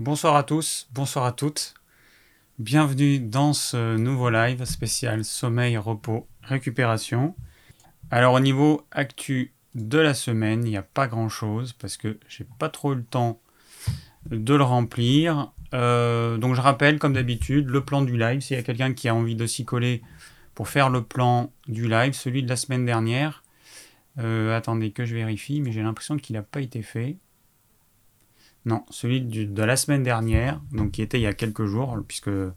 Bonsoir à tous, bonsoir à toutes. Bienvenue dans ce nouveau live spécial sommeil, repos, récupération. Alors au niveau actu de la semaine, il n'y a pas grand chose parce que j'ai pas trop eu le temps de le remplir. Euh, donc je rappelle comme d'habitude le plan du live. S'il y a quelqu'un qui a envie de s'y coller pour faire le plan du live, celui de la semaine dernière. Euh, attendez que je vérifie, mais j'ai l'impression qu'il n'a pas été fait. Non, celui de la semaine dernière, donc qui était il y a quelques jours, puisque le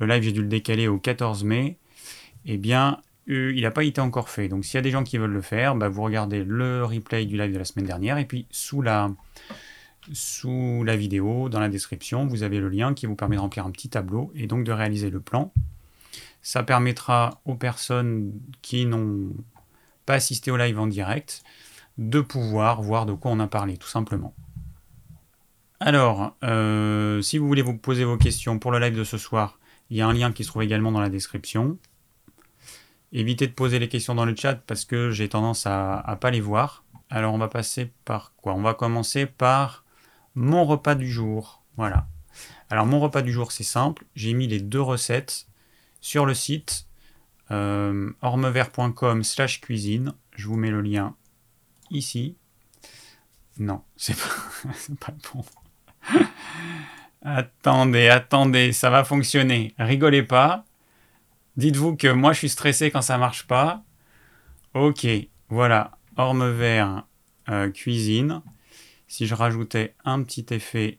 live j'ai dû le décaler au 14 mai, eh bien, euh, il n'a pas été encore fait. Donc s'il y a des gens qui veulent le faire, bah, vous regardez le replay du live de la semaine dernière, et puis sous la, sous la vidéo, dans la description, vous avez le lien qui vous permet de remplir un petit tableau et donc de réaliser le plan. Ça permettra aux personnes qui n'ont pas assisté au live en direct de pouvoir voir de quoi on a parlé, tout simplement. Alors, euh, si vous voulez vous poser vos questions pour le live de ce soir, il y a un lien qui se trouve également dans la description. Évitez de poser les questions dans le chat parce que j'ai tendance à ne pas les voir. Alors on va passer par quoi? On va commencer par mon repas du jour. Voilà. Alors mon repas du jour c'est simple. J'ai mis les deux recettes sur le site euh, ormevert.com slash cuisine. Je vous mets le lien ici. Non, c'est pas, pas bon attendez, attendez, ça va fonctionner. Rigolez pas. Dites-vous que moi je suis stressé quand ça marche pas. Ok, voilà, orme vert euh, cuisine. Si je rajoutais un petit effet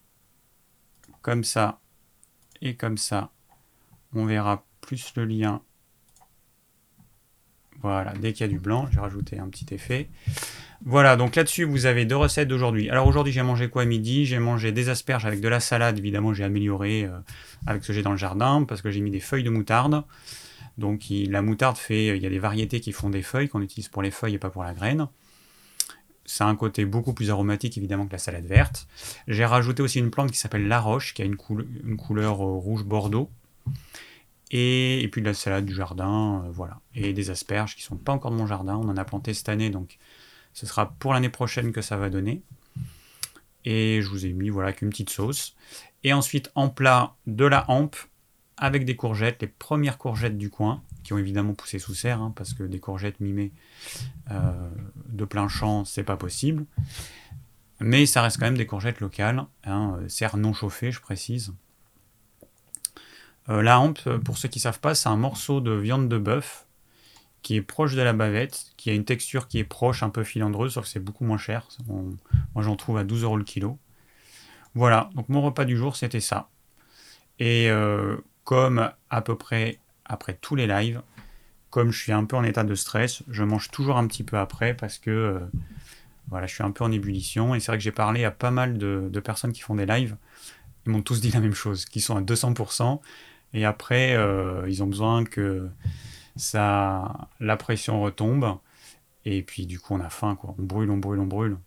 comme ça et comme ça, on verra plus le lien. Voilà, dès qu'il y a du blanc, j'ai rajouté un petit effet. Voilà, donc là-dessus, vous avez deux recettes d'aujourd'hui. Alors aujourd'hui, j'ai mangé quoi à midi? J'ai mangé des asperges avec de la salade, évidemment, j'ai amélioré euh, avec ce que j'ai dans le jardin, parce que j'ai mis des feuilles de moutarde. Donc la moutarde fait, il y a des variétés qui font des feuilles, qu'on utilise pour les feuilles et pas pour la graine. Ça a un côté beaucoup plus aromatique, évidemment, que la salade verte. J'ai rajouté aussi une plante qui s'appelle la roche, qui a une, couleur euh, rouge bordeaux. Et, puis de la salade du jardin, euh, voilà. Et des asperges qui sont pas encore de mon jardin. On en a planté cette année, donc ce sera pour l'année prochaine que ça va donner. Et je vous ai mis voilà qu'une petite sauce. Et ensuite en plat de la hampe avec des courgettes, les premières courgettes du coin, qui ont évidemment poussé sous serre, hein, parce que des courgettes mimées euh, de plein champ, c'est pas possible. Mais ça reste quand même des courgettes locales, hein, serre non chauffées, je précise. Euh, la hampe, pour ceux qui ne savent pas, c'est un morceau de viande de bœuf qui est proche de la bavette, qui a une texture qui est proche, un peu filandreuse, sauf que c'est beaucoup moins cher. moi j'en trouve à 12 euros le kilo. Voilà, donc mon repas du jour c'était ça. Et euh, comme à peu près après tous les lives, comme je suis un peu en état de stress, je mange toujours un petit peu après parce que euh, voilà, je suis un peu en ébullition. Et c'est vrai que j'ai parlé à pas mal de, personnes qui font des lives. Ils m'ont tous dit la même chose, qu'ils sont à 200%. Et après, euh, ils ont besoin que la pression retombe. Et puis du coup, on a faim, quoi. On brûle, on brûle, on brûle.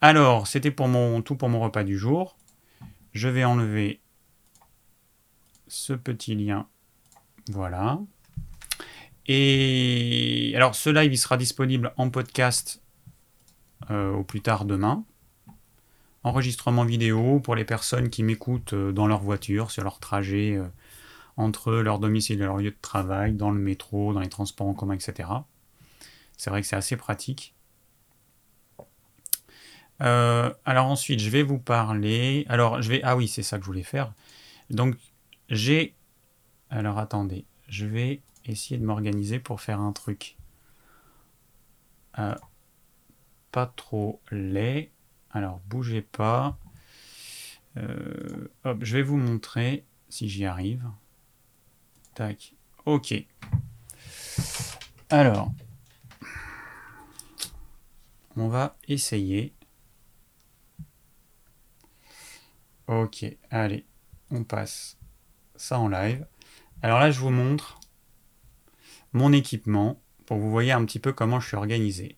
Alors, c'était pour mon tout pour mon repas du jour. Je vais enlever ce petit lien. Voilà. Et alors, ce live, il sera disponible en podcast euh, au plus tard demain. Enregistrement vidéo pour les personnes qui m'écoutent euh, dans leur voiture, sur leur trajet. Euh, entre leur domicile et leur lieu de travail, dans le métro, dans les transports en commun, etc. C'est vrai que c'est assez pratique. Euh, alors ensuite, je vais vous parler. Alors, je vais. Ah oui, c'est ça que je voulais faire. Donc, j'ai. Alors, attendez. Je vais essayer de m'organiser pour faire un truc. Euh, pas trop laid. Alors, bougez pas. Euh, hop, je vais vous montrer si j'y arrive. Tac. Ok. Alors, on va essayer. Ok, allez, on passe ça en live. Alors là, je vous montre mon équipement pour vous voyez un petit peu comment je suis organisé.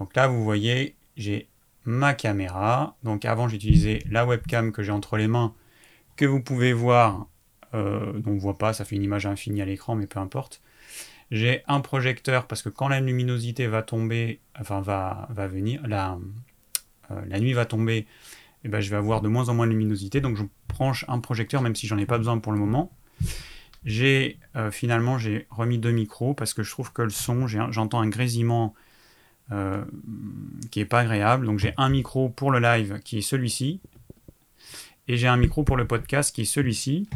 Donc là, vous voyez, j'ai ma caméra. Donc avant, j'utilisais la webcam que j'ai entre les mains, que vous pouvez voir euh, donc on voit pas, ça fait une image infinie à l'écran, mais peu importe. J'ai un projecteur parce que quand la luminosité va tomber, enfin va, va venir, la, euh, la nuit va tomber, eh ben, je vais avoir de moins en moins de luminosité. Donc je branche un projecteur même si j'en ai pas besoin pour le moment. J'ai euh, finalement j'ai remis deux micros parce que je trouve que le son, j'entends un grésillement qui est pas agréable. Donc j'ai un micro pour le live qui est celui-ci et j'ai un micro pour le podcast qui est celui-ci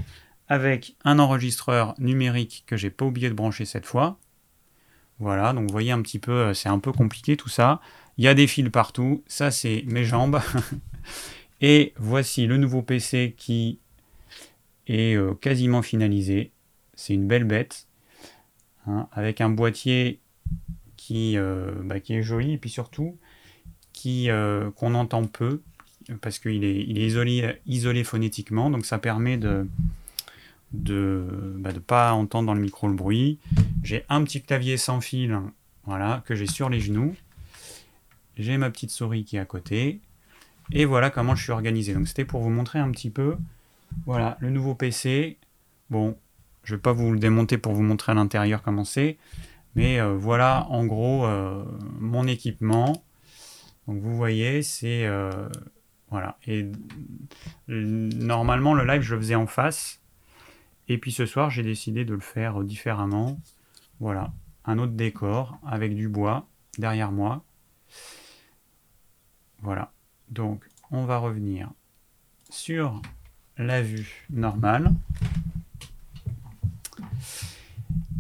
avec un enregistreur numérique que j'ai pas oublié de brancher cette fois. Voilà, donc vous voyez un petit peu, euh, c'est un peu compliqué tout ça. Il y a des fils partout, ça c'est mes jambes. et voici le nouveau PC qui est euh, quasiment finalisé. C'est une belle bête, hein, avec un boîtier qui, euh, bah, qui est joli et puis surtout qui qu'on entend peu parce qu'il est, il est isolé, isolé phonétiquement, donc ça permet de de ne bah, pas entendre dans le micro le bruit. J'ai un petit clavier sans fil voilà, que j'ai sur les genoux. J'ai ma petite souris qui est à côté. Et voilà comment je suis organisé. Donc c'était pour vous montrer un petit peu voilà, le nouveau PC. Bon, je vais pas vous le démonter pour vous montrer à l'intérieur comment c'est. Mais euh, voilà en gros euh, mon équipement. Donc vous voyez, c'est... Euh, voilà. Et normalement le live je le faisais en face. Et puis ce soir, j'ai décidé de le faire différemment. Voilà, un autre décor avec du bois derrière moi. Voilà, donc on va revenir sur la vue normale.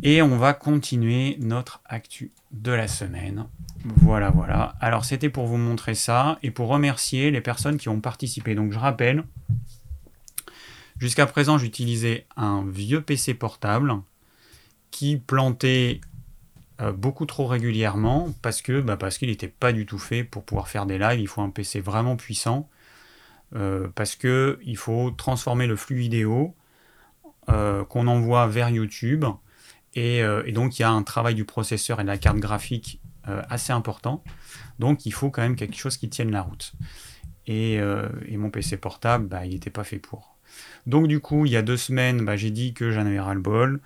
Et on va continuer notre actu de la semaine. Voilà, voilà. Alors c'était pour vous montrer ça et pour remercier les personnes qui ont participé. Donc je rappelle, Jusqu'à présent, j'utilisais un vieux PC portable qui plantait euh, beaucoup trop régulièrement parce que bah, parce qu'il n'était pas du tout fait pour pouvoir faire des lives. Il faut un PC vraiment puissant euh, parce que il faut transformer le flux vidéo euh, qu'on envoie vers YouTube et, donc il y a un travail du processeur et de la carte graphique assez important. Donc il faut quand même quelque chose qui tienne la route. Et, mon PC portable, bah, il n'était pas fait pour. Donc du coup, il y a deux semaines, bah, j'ai dit que j'en avais ras-le-bol,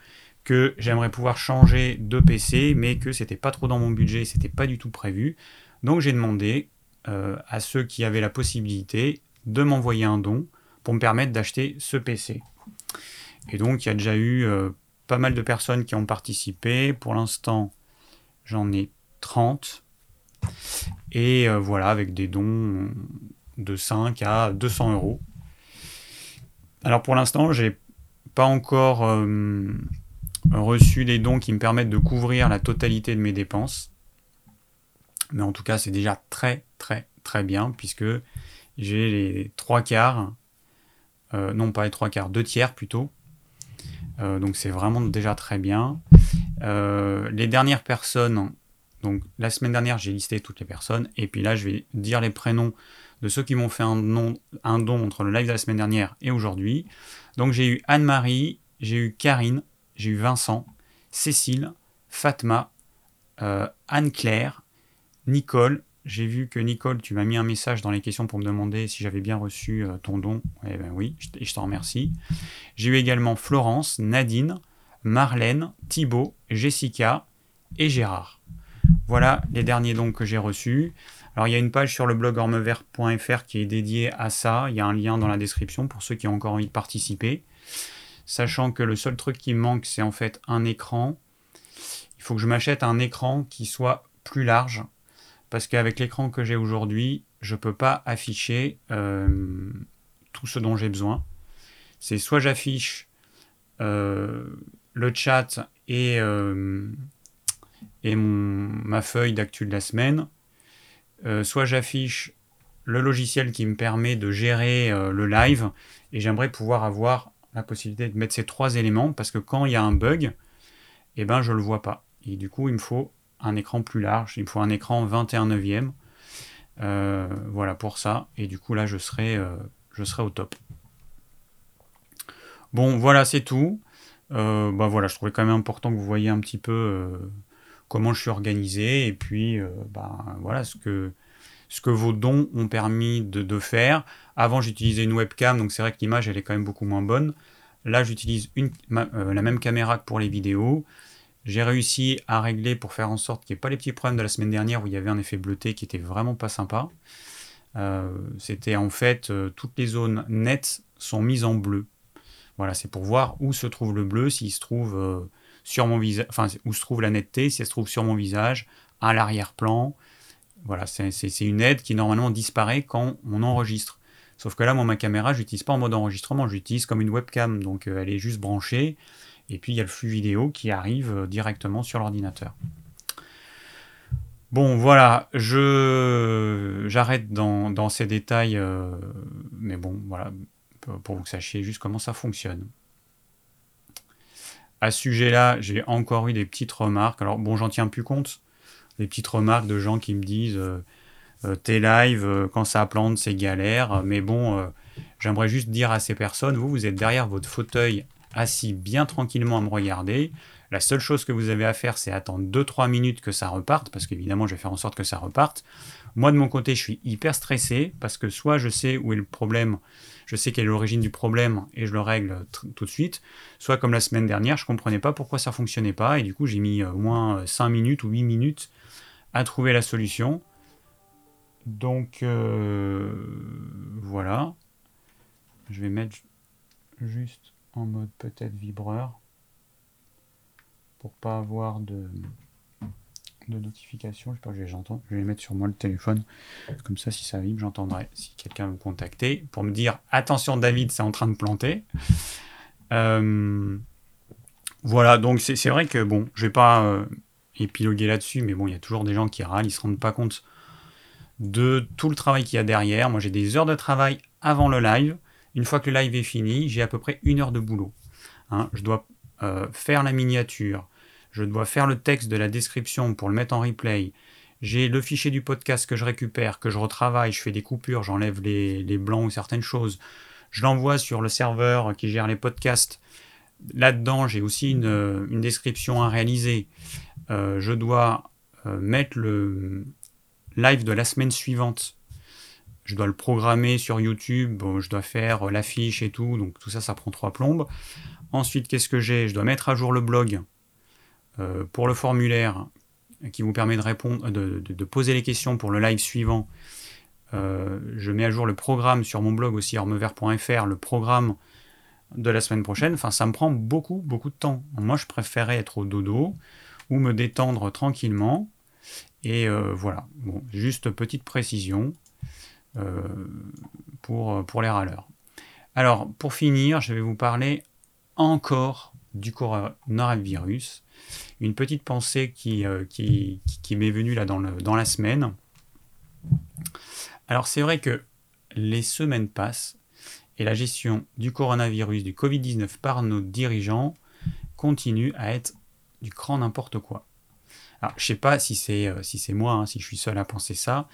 que j'aimerais pouvoir changer de PC, mais que c'était pas trop dans mon budget, c'était pas du tout prévu. Donc j'ai demandé euh, à ceux qui avaient la possibilité de m'envoyer un don pour me permettre d'acheter ce PC. Et donc il y a déjà eu euh, pas mal de personnes qui ont participé. Pour l'instant, j'en ai 30. Et euh, voilà, avec des dons de 5 à 200 euros. Alors pour l'instant, j'ai pas encore euh, reçu les dons qui me permettent de couvrir la totalité de mes dépenses. Mais en tout cas, c'est déjà très très très bien puisque j'ai les trois quarts, euh, non pas les trois quarts, deux tiers plutôt. Euh, donc c'est vraiment déjà très bien. les dernières personnes, donc la semaine dernière j'ai listé toutes les personnes et puis là je vais dire les prénoms de ceux qui m'ont fait un, don entre le live de la semaine dernière et aujourd'hui. Donc j'ai eu Anne-Marie, j'ai eu Karine, j'ai eu Vincent, Cécile, Fatma, euh, Anne-Claire, Nicole. J'ai vu que Nicole, tu m'as mis un message dans les questions pour me demander si j'avais bien reçu euh, ton don. Eh bien oui, et je t'en remercie. J'ai eu également Florence, Nadine, Marlène, Thibaut, Jessica et Gérard. Voilà les derniers dons que j'ai reçus. Alors il y a une page sur le blog ormevert.fr qui est dédiée à ça. Il y a un lien dans la description pour ceux qui ont encore envie de participer. Sachant que le seul truc qui me manque, c'est en fait un écran. Il faut que je m'achète un écran qui soit plus large. Parce qu'avec l'écran que j'ai aujourd'hui, je ne peux pas afficher euh, tout ce dont j'ai besoin. C'est soit j'affiche euh, le chat et, euh, et ma feuille d'actu de la semaine, euh, soit j'affiche le logiciel qui me permet de gérer euh, le live, et j'aimerais pouvoir avoir la possibilité de mettre ces trois éléments, parce que quand il y a un bug, eh ben, je ne le vois pas. Et du coup, il me faut un écran plus large, il me faut un écran 21 neuvième. Euh, voilà pour ça, et du coup là, je serai, je serai au top. Bon, voilà, c'est tout. bah voilà, je trouvais quand même important que vous voyez un petit peu comment je suis organisé et puis euh, bah, voilà ce que, ce que vos dons ont permis de, faire. Avant, j'utilisais une webcam, donc c'est vrai que l'image elle est quand même beaucoup moins bonne. Là, j'utilise euh, la même caméra que pour les vidéos. J'ai réussi à régler pour faire en sorte qu'il n'y ait pas les petits problèmes de la semaine dernière où il y avait un effet bleuté qui était vraiment pas sympa. C'était en fait toutes les zones nettes sont mises en bleu. Voilà, c'est pour voir où se trouve le bleu, s'il se trouve sur mon visage, enfin où se trouve la netteté, si elle se trouve sur mon visage, à l'arrière-plan. Voilà, c'est une aide qui normalement disparaît quand on enregistre. Sauf que là, moi, ma caméra, je l'utilise pas en mode enregistrement, j'utilise comme une webcam, donc euh, elle est juste branchée, et puis il y a le flux vidéo qui arrive euh, directement sur l'ordinateur. Bon, voilà, je j'arrête dans, ces détails, euh, mais bon, voilà, pour que vous sachiez juste comment ça fonctionne. À ce sujet-là, j'ai encore eu des petites remarques. Alors bon, j'en tiens plus compte. Des petites remarques de gens qui me disent euh, euh, tes lives, euh, quand ça plante, c'est galère. Mais bon, j'aimerais juste dire à ces personnes, vous, vous êtes derrière votre fauteuil, assis bien tranquillement à me regarder. La seule chose que vous avez à faire, c'est attendre 2-3 minutes que ça reparte, parce qu'évidemment, je vais faire en sorte que ça reparte. Moi, de mon côté, je suis hyper stressé, parce que soit je sais où est le problème, je sais quelle est l'origine du problème et je le règle tout de suite. Soit comme la semaine dernière, je ne comprenais pas pourquoi ça fonctionnait pas et du coup j'ai mis euh, au moins 5 minutes ou 8 minutes à trouver la solution. Donc euh, voilà. Je vais mettre juste en mode peut-être vibreur pour pas avoir de de notification. Je sais pas, je j'entends. Je vais mettre sur moi le téléphone. Comme ça, si ça vibre, j'entendrai. Si quelqu'un me contacter pour me dire attention, David, c'est en train de planter. Euh, voilà, donc c'est vrai que bon, je vais pas euh, épiloguer là-dessus, mais bon, il y a toujours des gens qui râlent, ils se rendent pas compte de tout le travail qu'il y a derrière. Moi, j'ai des heures de travail avant le live. Une fois que le live est fini, j'ai à peu près une heure de boulot. Hein. je dois euh, faire la miniature, je dois faire le texte de la description pour le mettre en replay, j'ai le fichier du podcast que je récupère, que je retravaille, je fais des coupures, j'enlève les, blancs ou certaines choses, je l'envoie sur le serveur qui gère les podcasts. Là-dedans, j'ai aussi une, description à réaliser. Euh, je dois euh, mettre le live de la semaine suivante. Je dois le programmer sur YouTube, je dois faire l'affiche et tout, donc tout ça, ça prend trois plombes. Ensuite, qu'est-ce que j'ai? Je dois mettre à jour le blog euh, pour le formulaire qui vous permet de, répondre, de, poser les questions pour le live suivant, euh, je mets à jour le programme sur mon blog aussi, ormevert.fr, le programme de la semaine prochaine. Enfin, ça me prend beaucoup, beaucoup de temps. Moi, je préférais être au dodo ou me détendre tranquillement. Et euh, voilà, bon, juste petite précision pour, pour les râleurs. Alors, pour finir, je vais vous parler encore du coronavirus une petite pensée qui, euh, m'est venue là dans, la semaine. Alors c'est vrai que les semaines passent et la gestion du coronavirus, du Covid-19 par nos dirigeants continue à être du grand n'importe quoi. Alors je sais pas si c'est euh, si moi, hein, si je suis seul à penser ça,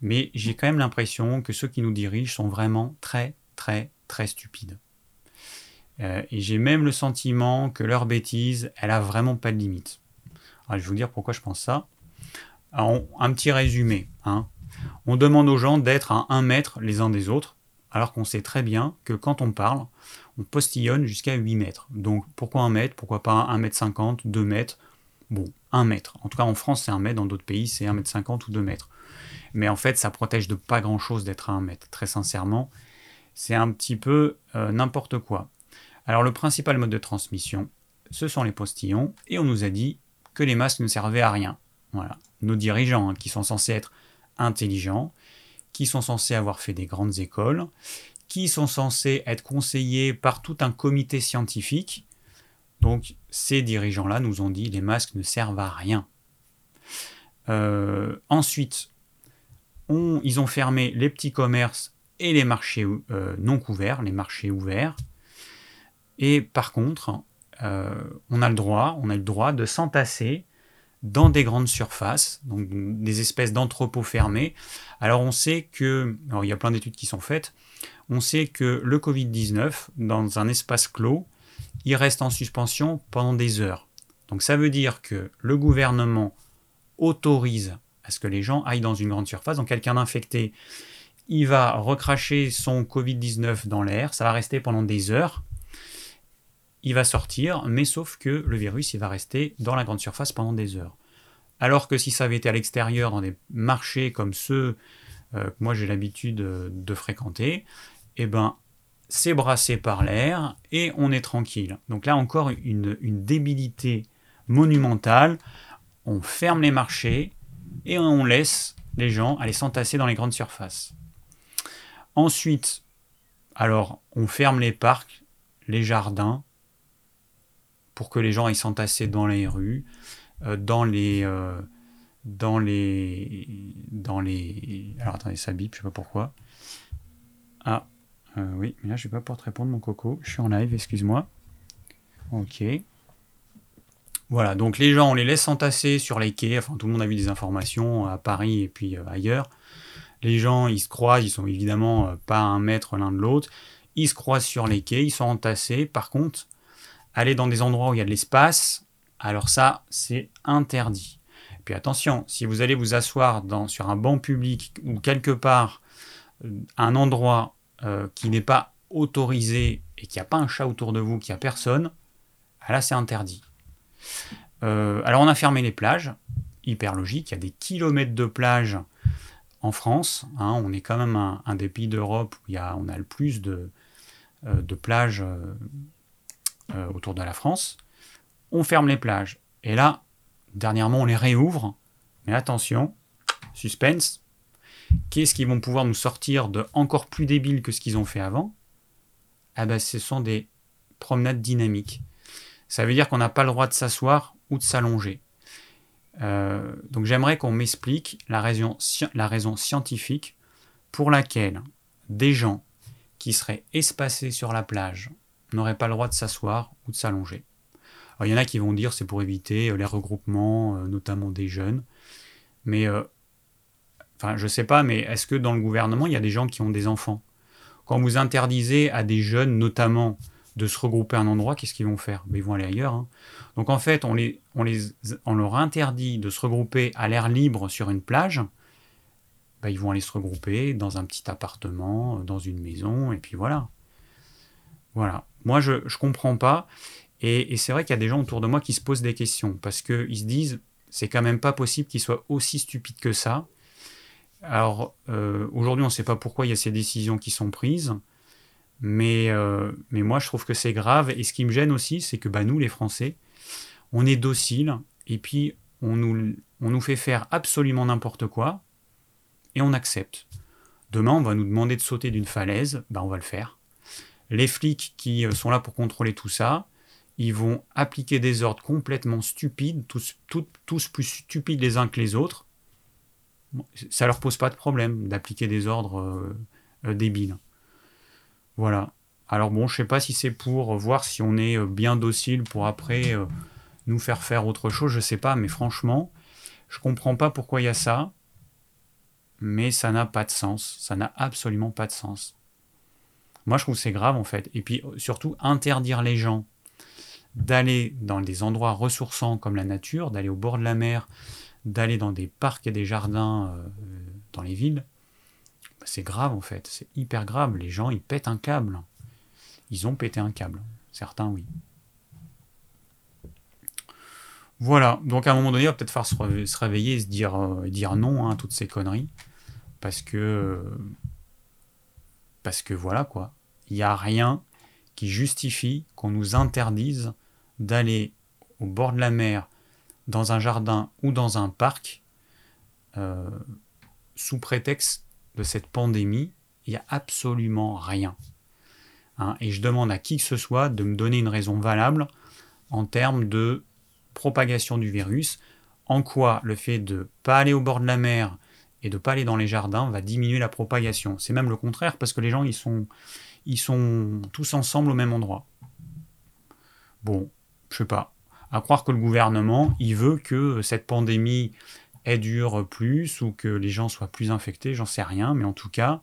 mais j'ai quand même l'impression que ceux qui nous dirigent sont vraiment très très très stupides. Euh, et j'ai même le sentiment que leur bêtise, elle a vraiment pas de limite. Alors, je vais vous dire pourquoi je pense ça. un petit résumé. Hein. On demande aux gens d'être à un mètre les uns des autres, alors qu'on sait très bien que quand on parle, on postillonne jusqu'à 8 mètres. Donc pourquoi un mètre? Pourquoi pas 1 mètre 50, 2 mètres? Bon, 1 mètre. En tout cas en France c'est 1 mètre, dans d'autres pays c'est 1 mètre 50 ou 2 mètres. Mais en fait ça protège de pas grand chose d'être à 1 mètre. Très sincèrement, c'est un petit peu euh, n'importe quoi. Alors le principal mode de transmission, ce sont les postillons, et on nous a dit que les masques ne servaient à rien. Voilà. Nos dirigeants, hein, qui sont censés être intelligents, qui sont censés avoir fait des grandes écoles, qui sont censés être conseillés par tout un comité scientifique. Donc ces dirigeants-là nous ont dit les masques ne servent à rien. Euh, ensuite, ils ont fermé les petits commerces et les marchés euh, non couverts, les marchés ouverts. Et par contre, euh, on a le droit, on a le droit de s'entasser dans des grandes surfaces, donc des espèces d'entrepôts fermés. Alors on sait que, alors il y a plein d'études qui sont faites, on sait que le Covid-19, dans un espace clos, il reste en suspension pendant des heures. Donc ça veut dire que le gouvernement autorise à ce que les gens aillent dans une grande surface. Donc quelqu'un d'infecté, il va recracher son Covid-19 dans l'air, ça va rester pendant des heures il va sortir, mais sauf que le virus, il va rester dans la grande surface pendant des heures. Alors que si ça avait été à l'extérieur, dans des marchés comme ceux que moi j'ai l'habitude de fréquenter, eh ben, c'est brassé par l'air et on est tranquille. Donc là encore une, débilité monumentale. On ferme les marchés et on laisse les gens aller s'entasser dans les grandes surfaces. Ensuite, alors on ferme les parcs, les jardins, pour que les gens aillent s'entasser dans les rues, euh, dans les... Euh, dans les... dans les... Alors attendez, ça bip, je sais pas pourquoi. Ah, euh, oui, mais là, je vais pas pouvoir te répondre, mon coco. Je suis en live, excuse-moi. Ok. Voilà, donc les gens, on les laisse s'entasser sur les quais. Enfin, tout le monde a vu des informations à Paris et puis ailleurs. Les gens, ils se croisent, ils sont évidemment pas un mètre l'un de l'autre. Ils se croisent sur les quais, ils sont entassés. Par contre, aller dans des endroits où il y a de l'espace, alors ça, c'est interdit. Puis attention, si vous allez vous asseoir sur un banc public ou quelque part, un endroit euh, qui n'est pas autorisé et qu'il n'y a pas un chat autour de vous, qu'il n'y a personne, ah là c'est interdit. Euh, alors on a fermé les plages, hyper logique, il y a des kilomètres de plages en France, hein. on est quand même un, des pays d'Europe où y a, on a le plus euh, de plages autour de la France. On ferme les plages. Et là, dernièrement, on les réouvre. Mais attention, suspense, Qu'est-ce qu'ils vont pouvoir nous sortir de encore plus débile que ce qu'ils ont fait avant? Ah ben, ce sont des promenades dynamiques. Ça veut dire qu'on n'a pas le droit de s'asseoir ou de s'allonger. Euh, donc j'aimerais qu'on m'explique la raison scientifique pour laquelle des gens qui seraient espacés sur la plage n'auraient pas le droit de s'asseoir ou de s'allonger. Il y en a qui vont dire c'est pour éviter euh, les regroupements, euh, notamment des jeunes. Mais Enfin, je sais pas, mais est-ce que dans le gouvernement, il y a des gens qui ont des enfants? Quand vous interdisez à des jeunes, notamment, de se regrouper à un endroit, qu'est-ce qu'ils vont faire? Ben, Ils vont aller ailleurs. Hein. Donc en fait, on, les, on, les, on leur interdit de se regrouper à l'air libre sur une plage. Ben, ils vont aller se regrouper dans un petit appartement, dans une maison, et puis voilà. Voilà. Moi, je ne comprends pas. Et, c'est vrai qu'il y a des gens autour de moi qui se posent des questions, parce qu'ils se disent, c'est quand même pas possible qu'ils soient aussi stupides que ça alors, euh, aujourd'hui, on ne sait pas pourquoi il y a ces décisions qui sont prises, mais, euh, mais moi, je trouve que c'est grave. Et ce qui me gêne aussi, c'est que bah, nous, les Français, on est dociles, et puis on nous, on nous fait faire absolument n'importe quoi, et on accepte. Demain, on va nous demander de sauter d'une falaise, bah, on va le faire. Les flics qui euh, sont là pour contrôler tout ça, ils vont appliquer des ordres complètement stupides, tous, plus stupides les uns que les autres, ça leur pose pas de problème d'appliquer des ordres euh, euh, débiles. Voilà. Alors bon, je sais pas si c'est pour voir si on est bien docile pour après nous faire faire autre chose, je sais pas, mais franchement, je comprends pas pourquoi il y a ça, mais ça n'a pas de sens, ça n'a absolument pas de sens. Moi, je trouve c'est grave en fait. Et puis surtout, interdire les gens d'aller dans des endroits ressourçants comme la nature, d'aller au bord de la mer, d'aller dans des parcs et des jardins euh, dans les villes, bah, c'est grave en fait, c'est hyper grave. Les gens, ils pètent un câble. Ils ont pété un câble. Certains, oui. Voilà, donc à un moment donné, il va peut-être falloir se réveiller et se dire, euh, dire non hein, à toutes ces conneries. Parce que. Parce que voilà quoi. Il n'y a rien qui justifie qu'on nous interdise d'aller au bord de la mer dans un jardin ou dans un parc, euh, sous prétexte de cette pandémie, il n'y a absolument rien. Hein, et je demande à qui que ce soit de me donner une raison valable en termes de propagation du virus, en quoi le fait de ne pas aller au bord de la mer et de ne pas aller dans les jardins va diminuer la propagation. C'est même le contraire, parce que les gens, ils sont, ils sont tous ensemble au même endroit. Bon, je sais pas à croire que le gouvernement, il veut que cette pandémie elle dure plus ou que les gens soient plus infectés, j'en sais rien, mais en tout cas,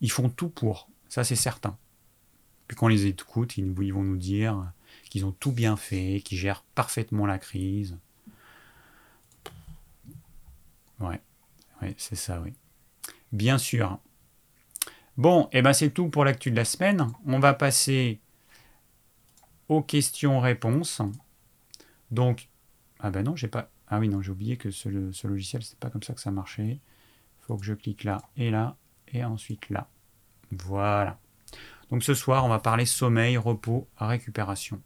ils font tout pour, ça c'est certain. Puis quand on les écoute, ils vont nous dire qu'ils ont tout bien fait, qu'ils gèrent parfaitement la crise. Ouais, ouais c'est ça, oui. Bien sûr. Bon, et eh ben c'est tout pour l'actu de la semaine. On va passer aux questions-réponses. Donc, ah ben non, j'ai pas. Ah oui, non, j'ai oublié que ce, ce logiciel, c'est pas comme ça que ça marchait. Il faut que je clique là et là, et ensuite là. Voilà. Donc ce soir, on va parler sommeil, repos, récupération.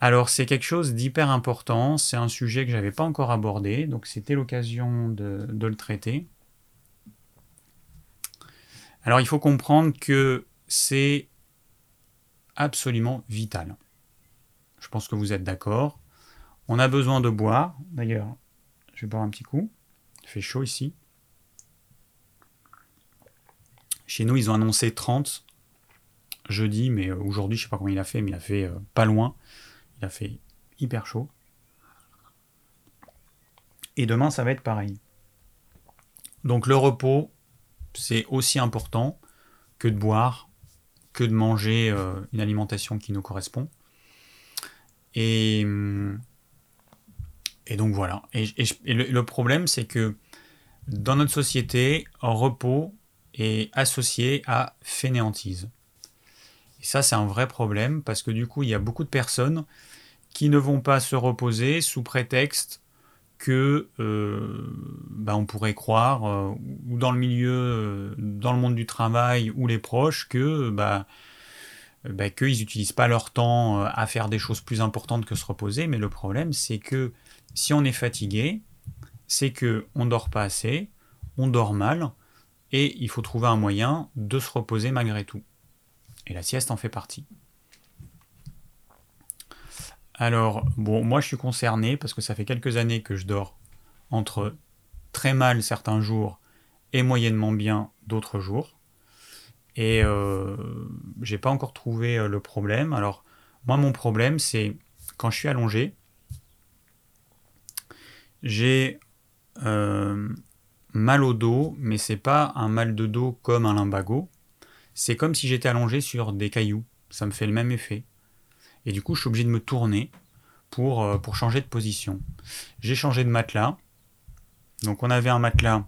Alors c'est quelque chose d'hyper important, c'est un sujet que je n'avais pas encore abordé, donc c'était l'occasion de, le traiter. Alors il faut comprendre que c'est absolument vital. Je pense que vous êtes d'accord. On a besoin de boire. D'ailleurs, je vais boire un petit coup. Il fait chaud ici. Chez nous, ils ont annoncé 30 jeudi, mais euh, aujourd'hui, je sais pas comment il a fait, mais il a fait euh, pas loin. Il a fait hyper chaud. Et demain, ça va être pareil. Donc le repos, c'est aussi important que de boire, que de manger euh, une alimentation qui nous correspond. Et, et donc voilà. Et, le, problème, c'est que dans notre société, repos est associé à fainéantise. Et ça, c'est un vrai problème parce que du coup, il y a beaucoup de personnes qui ne vont pas se reposer sous prétexte que euh, bah, on pourrait croire, euh, ou dans le milieu, euh, dans le monde du travail, ou les proches, que bah, bah, qu'ils n'utilisent pas leur temps à faire des choses plus importantes que se reposer. Mais le problème, c'est que si on est fatigué, c'est que on dort pas assez, on dort mal, et il faut trouver un moyen de se reposer malgré tout. Et la sieste en fait partie. Alors, bon, moi je suis concerné parce que ça fait quelques années que je dors entre très mal certains jours et moyennement bien d'autres jours. Et euh, j'ai pas encore trouvé euh, le problème. Alors, moi, mon problème, c'est quand je suis allongé, j'ai euh, mal au dos, mais c'est pas un mal de dos comme un lumbago. C'est comme si j'étais allongé sur des cailloux. Ça me fait le même effet. Et du coup, je suis obligé de me tourner pour, euh, pour changer de position. J'ai changé de matelas. Donc on avait un matelas,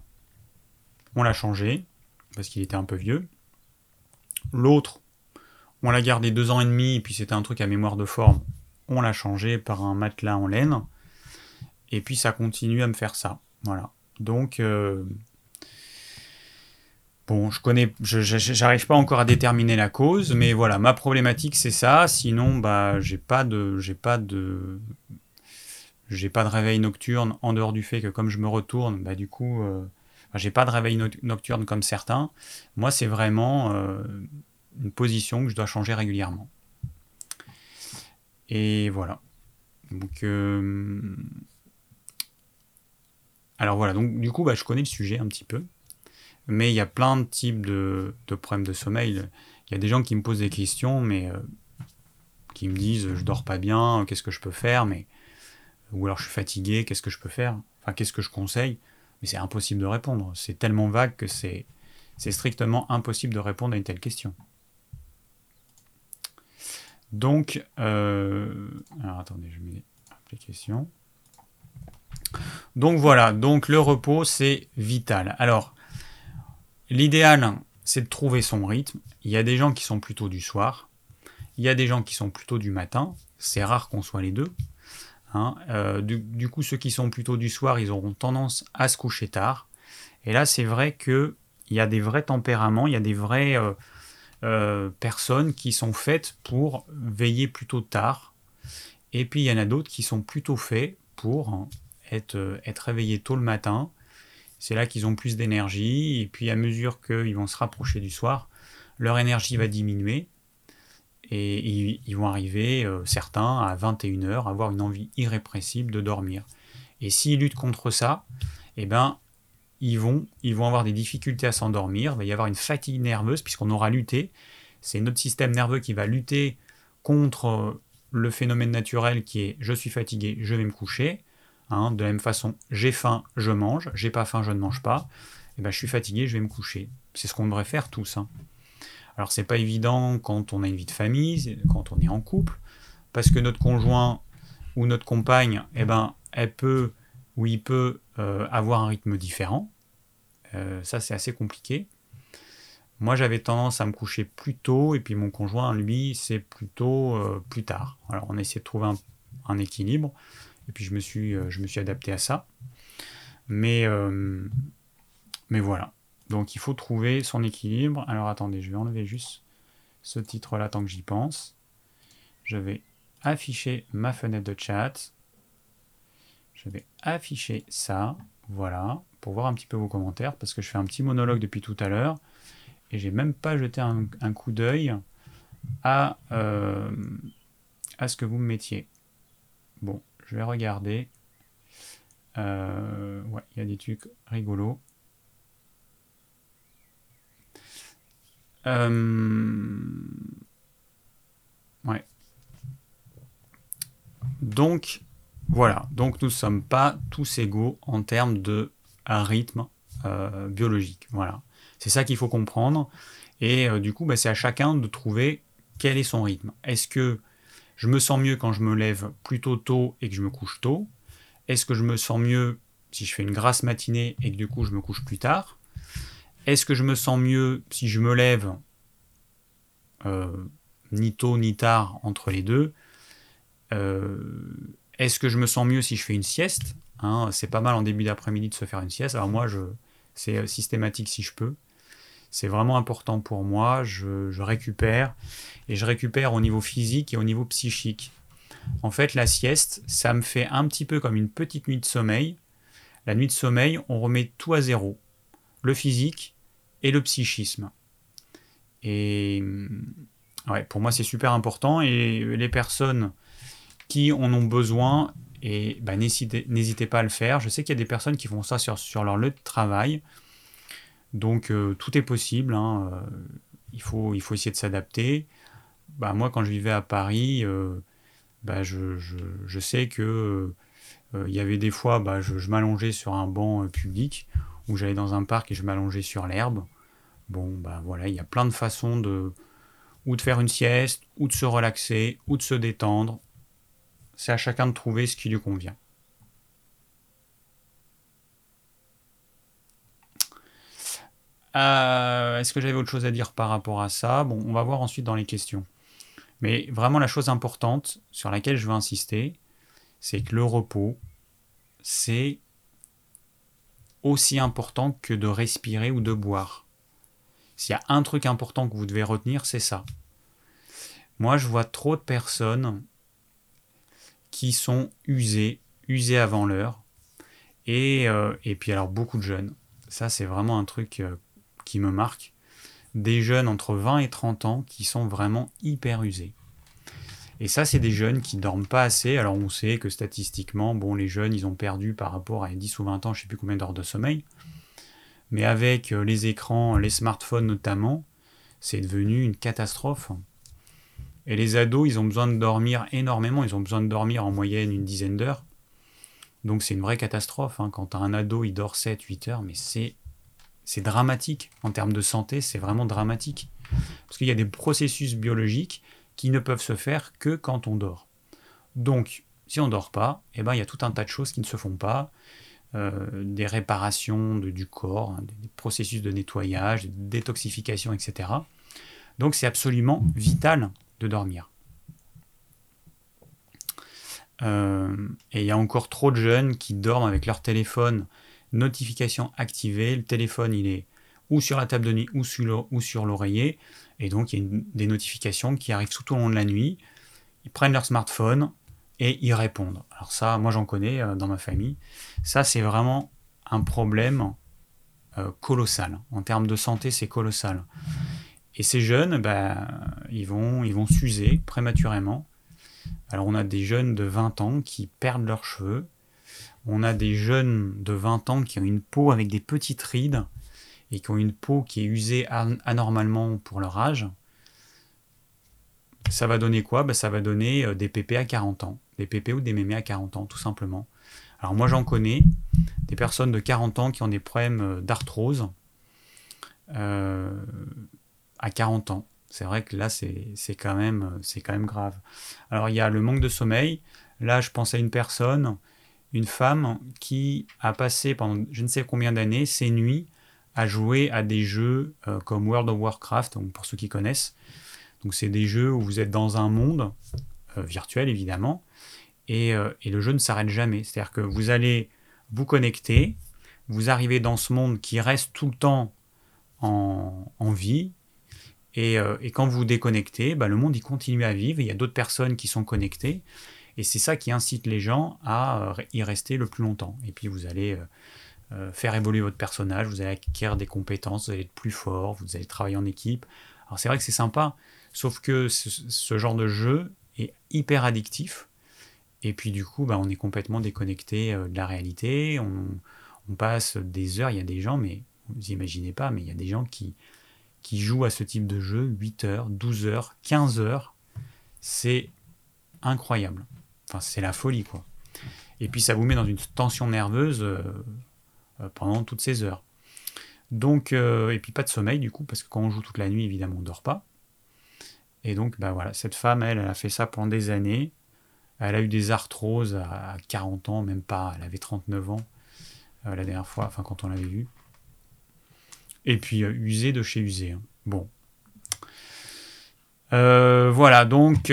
on l'a changé, parce qu'il était un peu vieux. L'autre, on l'a gardé deux ans et demi, et puis c'était un truc à mémoire de forme. On l'a changé par un matelas en laine. Et puis ça continue à me faire ça. Voilà. Donc, euh, bon, je connais, j'arrive pas encore à déterminer la cause, mais voilà, ma problématique c'est ça. Sinon, bah, j'ai pas de, j'ai pas de, j'ai pas de réveil nocturne en dehors du fait que comme je me retourne, bah du coup, euh, j'ai pas de réveil nocturne comme certains. Moi, c'est vraiment euh, une position que je dois changer régulièrement. Et voilà. Donc, alors voilà, donc du coup, bah, je connais le sujet un petit peu. Mais il y a plein de types de, problèmes de sommeil. Il y a des gens qui me posent des questions, mais euh, qui me disent je dors pas bien, qu'est-ce que je peux faire mais Ou alors je suis fatigué, qu'est-ce que je peux faire? Enfin, qu'est-ce que je conseille? Mais c'est impossible de répondre. C'est tellement vague que c'est strictement impossible de répondre à une telle question. Donc, euh, alors attendez, je mets l'application. Donc voilà, donc le repos, c'est vital. Alors, l'idéal, c'est de trouver son rythme. Il y a des gens qui sont plutôt du soir, il y a des gens qui sont plutôt du matin. C'est rare qu'on soit les deux. Hein. Euh, du, coup, ceux qui sont plutôt du soir, ils auront tendance à se coucher tard. Et là, c'est vrai qu'il y a des vrais tempéraments, il y a des vraies euh, euh, personnes qui sont faites pour veiller plutôt tard. Et puis, il y en a d'autres qui sont plutôt faits pour être, euh, être réveillés tôt le matin. C'est là qu'ils ont plus d'énergie. Et puis à mesure qu'ils vont se rapprocher du soir, leur énergie va diminuer. Et ils, vont arriver, euh, certains, à 21h, avoir une envie irrépressible de dormir. Et s'ils luttent contre ça, eh ben, ils vont, ils vont avoir des difficultés à s'endormir. Il va y avoir une fatigue nerveuse, puisqu'on aura lutté. C'est notre système nerveux qui va lutter contre le phénomène naturel qui est je suis fatigué, je vais me coucher. Hein, de la même façon, j'ai faim, je mange, j'ai pas faim, je ne mange pas. Et eh ben, je suis fatigué, je vais me coucher. C'est ce qu'on devrait faire tous. Hein. Alors c'est pas évident quand on a une vie de famille, quand on est en couple, parce que notre conjoint ou notre compagne, eh ben, elle peut ou il peut euh, avoir un rythme différent. Euh, ça c'est assez compliqué. Moi j'avais tendance à me coucher plus tôt et puis mon conjoint lui c'est plutôt euh, plus tard. Alors on essaie de trouver un équilibre. Et puis je me suis, euh, je me suis adapté à ça. Mais, euh, mais voilà. Donc il faut trouver son équilibre. Alors attendez, je vais enlever juste ce titre-là tant que j'y pense. Je vais afficher ma fenêtre de chat. Je vais afficher ça, voilà, pour voir un petit peu vos commentaires, parce que je fais un petit monologue depuis tout à l'heure, et j'ai même pas jeté un, coup d'œil à, euh, à ce que vous me mettiez. Bon, je vais regarder. Euh, ouais, il y a des trucs rigolos. Euh, ouais. Donc, voilà. Donc, nous ne sommes pas tous égaux en termes de rythme euh, biologique. Voilà. C'est ça qu'il faut comprendre. Et du coup, bah, c'est à chacun de trouver quel est son rythme. Est-ce que je me sens mieux quand je me lève plutôt tôt et que je me couche tôt Est-ce que je me sens mieux si je fais une grasse matinée et que du coup je me couche plus tard? Est-ce que je me sens mieux si je me lève euh, ni tôt ni tard entre les deux? Euh, Est-ce que je me sens mieux si je fais une sieste? Hein, C'est pas mal en début d'après-midi de se faire une sieste. Alors moi, je, c'est euh, systématique si je peux. C'est vraiment important pour moi. Je, récupère et je récupère au niveau physique et au niveau psychique. En fait, la sieste, ça me fait un petit peu comme une petite nuit de sommeil. La nuit de sommeil, on remet tout à zéro. Le physique et le psychisme. Et ouais, pour moi, c'est super important. Et les personnes qui en ont besoin, et bah, n'hésitez pas à le faire. Je sais qu'il y a des personnes qui font ça sur, sur leur lieu de travail. Donc euh, tout est possible, hein, euh, il, faut, essayer de s'adapter. Bah, moi quand je vivais à Paris, euh, bah, je, je, sais que il y avait des fois, bah, je, je m'allongeais sur un banc public, ou j'allais dans un parc et je m'allongeais sur l'herbe. Bon, bah voilà, il y a plein de façons de ou de faire une sieste, ou de se relaxer, ou de se détendre. C'est à chacun de trouver ce qui lui convient. Euh, est-ce que j'avais autre chose à dire par rapport à ça? Bon, on va voir ensuite dans les questions. Mais vraiment la chose importante sur laquelle je veux insister, c'est que le repos, c'est aussi important que de respirer ou de boire. S'il y a un truc important que vous devez retenir, c'est ça. Moi, je vois trop de personnes qui sont usées, usées avant l'heure. Et, euh, puis alors beaucoup de jeunes. Ça, c'est vraiment un truc euh, qui me marque, des jeunes entre 20 et 30 ans qui sont vraiment hyper usés. Et ça, c'est des jeunes qui dorment pas assez. Alors, on sait que statistiquement, bon, les jeunes, ils ont perdu par rapport à 10 ou 20 ans, je sais plus combien d'heures de sommeil. Mais avec euh, les écrans, les smartphones notamment, c'est devenu une catastrophe. Et les ados, ils ont besoin de dormir énormément. Ils ont besoin de dormir en moyenne une dizaine d'heures. Donc, c'est une vraie catastrophe. Hein. Quand un ado, il dort 7-8 heures, mais c'est c'est dramatique. En termes de santé, c'est vraiment dramatique. Parce qu'il y a des processus biologiques qui ne peuvent se faire que quand on dort. Donc, si on ne dort pas, eh ben, il y a tout un tas de choses qui ne se font pas. Euh, des réparations du corps, hein, des processus de nettoyage, de détoxification, etc. Donc c'est absolument vital de dormir. Euh, et il y a encore trop de jeunes qui dorment avec leur téléphone notification activée, le téléphone il est ou sur la table de nuit ou sur l'oreiller, et donc il y a des notifications qui arrivent tout au long de la nuit, ils prennent leur smartphone et ils répondent. Alors ça, moi j'en connais euh, dans ma famille, ça c'est vraiment un problème euh, colossal. En termes de santé, c'est colossal. Et ces jeunes, ben, ils vont ils vont s'user prématurément. Alors on a des jeunes de 20 ans qui perdent leurs cheveux, on a des jeunes de 20 ans qui ont une peau avec des petites rides et qui ont une peau qui est usée anormalement pour leur âge. Ça va donner quoi? Ben, Ça va donner euh, des pépés à 40 ans. Des pépés ou des mémés à 40 ans, tout simplement. Alors moi j'en connais, des personnes de 40 ans qui ont des problèmes euh, d'arthrose euh, à 40 ans. C'est vrai que là c'est quand même grave. Alors il y a le manque de sommeil. Là je pense à une personne une femme qui a passé pendant je ne sais combien d'années ses nuits à jouer à des jeux euh, comme World of Warcraft, donc pour ceux qui connaissent. Donc c'est des jeux où vous êtes dans un monde euh, virtuel évidemment, et, euh, et, le jeu ne s'arrête jamais. C'est-à-dire que vous allez vous connecter, vous arrivez dans ce monde qui reste tout le temps en, vie. Et, quand vous vous déconnectez, bah, le monde il continue à vivre. Il y a d'autres personnes qui sont connectées. Et c'est ça qui incite les gens à euh, y rester le plus longtemps. Et puis vous allez euh, faire évoluer votre personnage, vous allez acquérir des compétences, vous allez être plus fort, vous allez travailler en équipe. Alors c'est vrai que c'est sympa, sauf que ce, genre de jeu est hyper addictif. Et puis du coup, bah, on est complètement déconnecté de la réalité. On, on passe des heures, il y a des gens, mais vous imaginez pas, mais il y a des gens qui, qui jouent à ce type de jeu 8 heures, 12 heures, 15 heures. C'est incroyable. Enfin, c'est la folie, quoi. Et puis ça vous met dans une tension nerveuse euh, euh, pendant toutes ces heures. Donc, euh, et puis pas de sommeil du coup, parce que quand on joue toute la nuit, évidemment, on ne dort pas. Et donc, bah voilà, cette femme, elle, elle a fait ça pendant des années. Elle a eu des arthroses à 40 ans, même pas, elle avait 39 ans. La dernière fois, enfin quand on l'avait vu. Et puis euh, usé de chez usé. Hein. Bon. Voilà, donc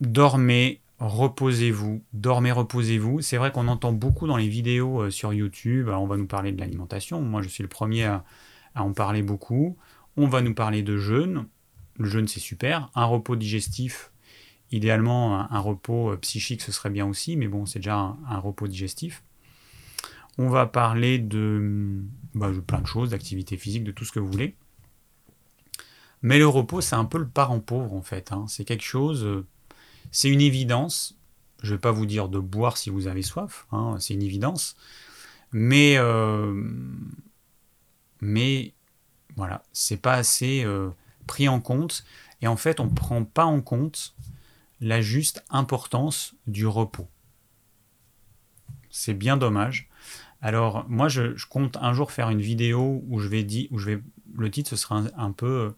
dormez, reposez-vous, dormez, reposez-vous. C'est vrai qu'on entend beaucoup dans les vidéos sur YouTube, on va nous parler de l'alimentation, moi je suis le premier à, en parler beaucoup. On va nous parler de jeûne, le jeûne c'est super, un repos digestif, idéalement un, repos psychique ce serait bien aussi, mais bon c'est déjà un repos digestif. On va parler bah, de, plein de choses, d'activité physique, de tout ce que vous voulez. Mais le repos, c'est un peu le parent pauvre en fait. Hein. C'est quelque chose, euh, c'est une évidence. Je ne vais pas vous dire de boire si vous avez soif, hein, c'est une évidence. Mais, euh, mais voilà, c'est pas assez euh, pris en compte. Et en fait, on ne prend pas en compte la juste importance du repos. C'est bien dommage. Alors, moi, je, compte un jour faire une vidéo où je vais dire, où je vais, le titre, ce sera un, peu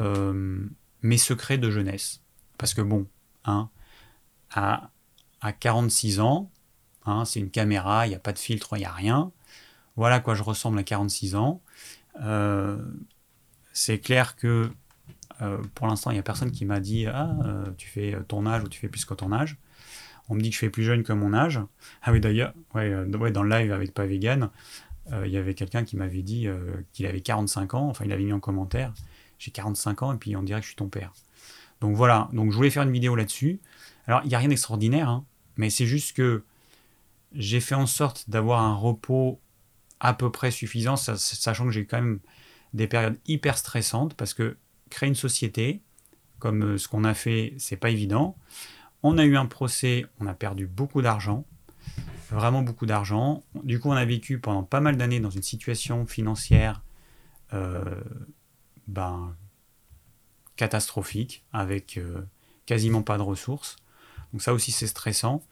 euh, Mes secrets de jeunesse. Parce que bon, hein, à, 46 ans, hein, c'est une caméra, il n'y a pas de filtre, il n'y a rien. Voilà quoi je ressemble à 46 ans. Euh, c'est clair que euh, pour l'instant, il n'y a personne qui m'a dit Ah, tu fais ton âge ou tu fais plus que ton âge. On me dit que je fais plus jeune que mon âge. Ah oui, d'ailleurs, euh, ouais, dans le live avec Pas Vegan, euh, il y avait quelqu'un qui m'avait dit euh, qu'il avait 45 ans. Enfin, il avait mis en commentaire J'ai 45 ans et puis on dirait que je suis ton père. Donc voilà, donc je voulais faire une vidéo là-dessus. Alors, il n'y a rien d'extraordinaire, hein, mais c'est juste que j'ai fait en sorte d'avoir un repos à peu près suffisant, sachant que j'ai quand même des périodes hyper stressantes parce que créer une société, comme ce qu'on a fait, c'est pas évident. On a eu un procès, on a perdu beaucoup d'argent, vraiment beaucoup d'argent. Du coup, on a vécu pendant pas mal d'années dans une situation financière euh, ben, catastrophique, avec euh, quasiment pas de ressources. Donc ça aussi, c'est stressant.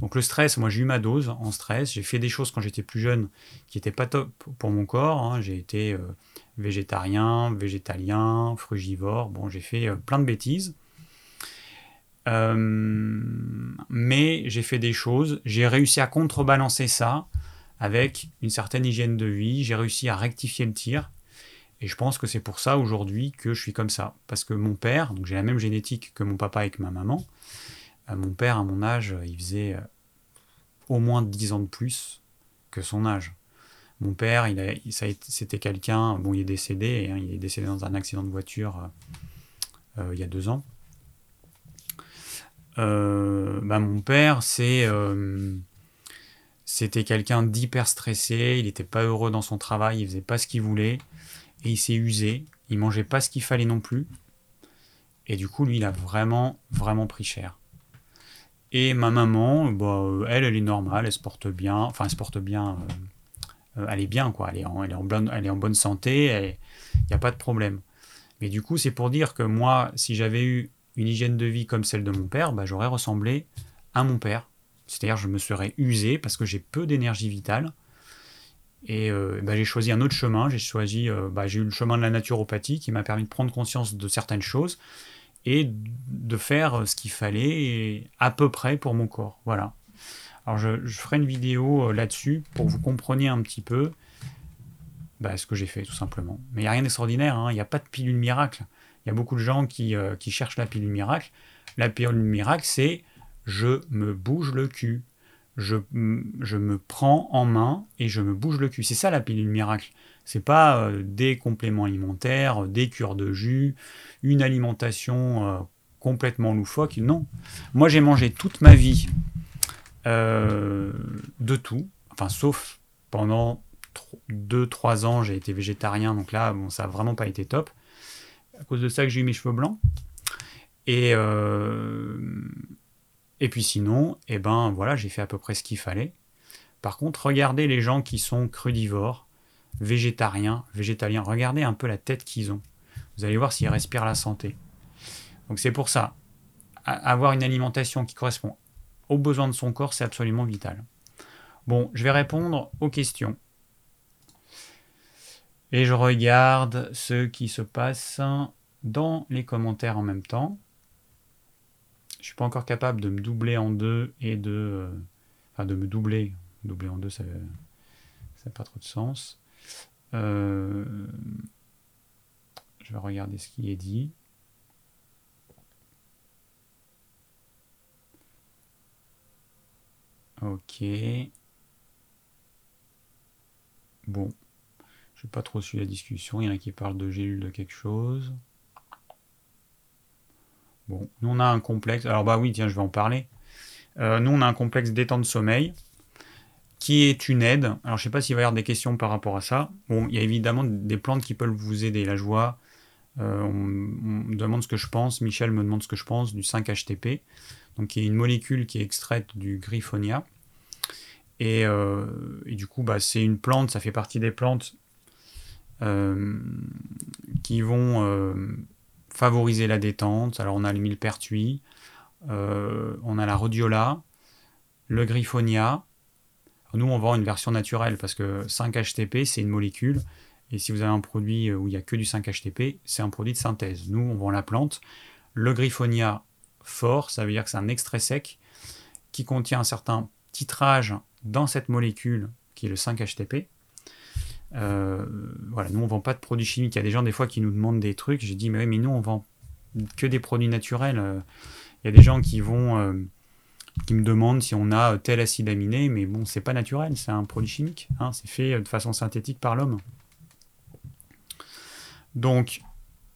Donc le stress, moi j'ai eu ma dose en stress. J'ai fait des choses quand j'étais plus jeune qui n'étaient pas top pour mon corps. Hein. J'ai été euh, végétarien, végétalien, frugivore. Bon, j'ai fait plein de bêtises. Euh, mais j'ai fait des choses, j'ai réussi à contrebalancer ça avec une certaine hygiène de vie, j'ai réussi à rectifier le tir. Et je pense que c'est pour ça aujourd'hui que je suis comme ça. Parce que mon père, donc j'ai la même génétique que mon papa et que ma maman, euh, mon père à mon âge, il faisait euh, au moins 10 ans de plus que son âge. Mon père, il c'était quelqu'un, bon il est décédé, hein, il est décédé dans un accident de voiture il y a deux ans. Euh, bah, mon père, c'est, euh, c'était quelqu'un d'hyper stressé, il n'était pas heureux dans son travail, il faisait pas ce qu'il voulait, et il s'est usé, il mangeait pas ce qu'il fallait non plus, et du coup, lui, il a vraiment, vraiment pris cher. Et ma maman, bah, elle, elle est normale, elle se porte bien, enfin, elle se porte bien, euh, elle est bien, quoi, elle est en, elle est en, bonne, elle est en bonne santé, il n'y a pas de problème. Mais du coup, c'est pour dire que moi, si j'avais eu une hygiène de vie comme celle de mon père, bah, j'aurais ressemblé à mon père. C'est-à-dire je me serais usé parce que j'ai peu d'énergie vitale. Et euh, bah, j'ai choisi un autre chemin. J'ai choisi, euh, bah, j'ai eu le chemin de la naturopathie qui m'a permis de prendre conscience de certaines choses et de faire ce qu'il fallait à peu près pour mon corps. Voilà. Alors je, ferai une vidéo euh, là-dessus pour que vous compreniez un petit peu ce que j'ai fait tout simplement. Mais il n'y a rien d'extraordinaire, hein. il n'y a pas de pilule miracle. Il y a beaucoup de gens euh, qui, cherchent la pilule miracle. La pilule miracle, c'est je me bouge le cul. Je, je, me prends en main et je me bouge le cul. C'est ça la pilule miracle. C'est pas euh, des compléments alimentaires, des cures de jus, une alimentation euh, complètement loufoque. Non. Moi, j'ai mangé toute ma vie euh, de tout. Enfin, sauf pendant 2-3 ans, j'ai été végétarien. Donc là, bon, ça n'a vraiment pas été top. À cause de ça que j'ai eu mes cheveux blancs. Et, et puis sinon, eh ben voilà, j'ai fait à peu près ce qu'il fallait. Par contre, regardez les gens qui sont crudivores, végétariens, végétaliens, regardez un peu la tête qu'ils ont. Vous allez voir s'ils respirent la santé. Donc c'est pour ça, avoir une alimentation qui correspond aux besoins de son corps, c'est absolument vital. Bon, je vais répondre aux questions. Et je regarde ce qui se passe dans les commentaires en même temps. Je suis pas encore capable de me doubler en deux et de. Euh, enfin, de me doubler. Doubler en deux, ça n'a pas trop de sens. Euh, je vais regarder ce qui est dit. Ok. Bon. Je n'ai pas trop suivi la discussion. Il y en a qui parlent de gélules de quelque chose. Bon, nous on a un complexe. Alors bah oui, tiens, je vais en parler. Euh, nous on a un complexe d'étang de sommeil qui est une aide. Alors je sais pas s'il va y avoir des questions par rapport à ça. Bon, il y a évidemment des plantes qui peuvent vous aider. La joie, euh, on, me demande ce que je pense. Michel me demande ce que je pense du 5-HTP, donc qui est une molécule qui est extraite du griffonia. Et, euh, du coup, bah, c'est une plante, ça fait partie des plantes qui vont favoriser la détente. Alors on a le millepertuis, euh, on a la rhodiola, le griffonia. Nous, on vend une version naturelle parce que 5-HTP, c'est une molécule. Et si vous avez un produit où il n'y a que du 5-HTP, c'est un produit de synthèse. Nous, on vend la plante. Le griffonia fort, ça veut dire que c'est un extrait sec qui contient un certain titrage dans cette molécule qui est le 5-HTP. Euh, voilà, nous on vend pas de produits chimiques. Il y a des gens des fois qui nous demandent des trucs. J'ai dit mais oui, mais nous on vend que des produits naturels. Euh, il y a des gens qui vont euh, qui me demandent si on a tel acide aminé, mais bon c'est pas naturel, c'est un produit chimique. Hein, c'est fait de façon synthétique par l'homme. Donc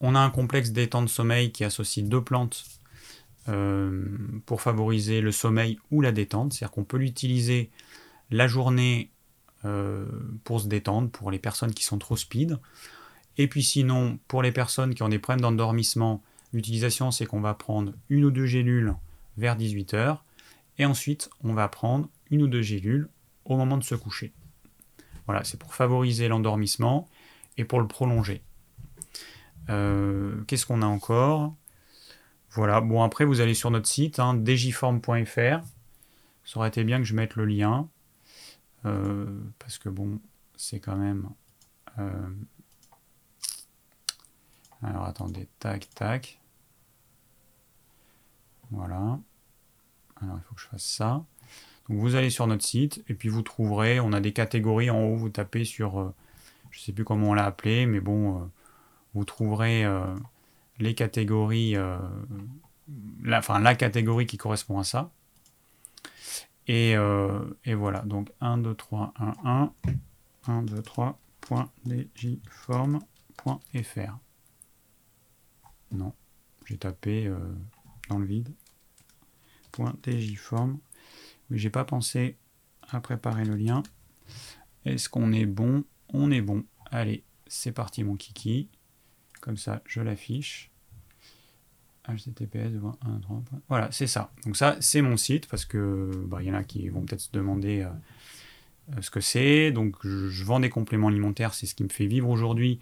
on a un complexe d'étang de sommeil qui associe deux plantes pour favoriser le sommeil ou la détente. C'est-à-dire qu'on peut l'utiliser la journée euh, pour se détendre, pour les personnes qui sont trop speed. Et puis sinon, pour les personnes qui ont des problèmes d'endormissement, l'utilisation c'est qu'on va prendre une ou deux gélules vers 18h et ensuite on va prendre une ou deux gélules au moment de se coucher. Voilà, c'est pour favoriser l'endormissement et pour le prolonger. Euh, qu'est-ce qu'on a encore? Voilà, bon après vous allez sur notre site, hein, djform.fr. Ça aurait été bien que je mette le lien. Euh, parce que bon, c'est quand même... Euh, alors attendez, tac, tac. Voilà. Alors il faut que je fasse ça. Donc vous allez sur notre site et puis vous trouverez, on a des catégories en haut, vous tapez sur, euh, je sais plus comment on l'a appelé, mais bon, vous trouverez les catégories, la, enfin la catégorie qui correspond à ça. Euh, et, voilà, donc 1, 2, 3, 1, 1, 1, 2, 3, .djform.fr. Non, j'ai tapé euh, dans le vide. .djform. Mais j'ai pas pensé à préparer le lien. Est-ce qu'on est bon? On est bon. Allez, c'est parti mon kiki. Comme ça, je l'affiche https voilà c'est ça. Donc ça c'est mon site parce que bah, il y en a qui vont peut-être se demander euh, euh, ce que c'est. Donc je, vends des compléments alimentaires c'est ce qui me fait vivre aujourd'hui.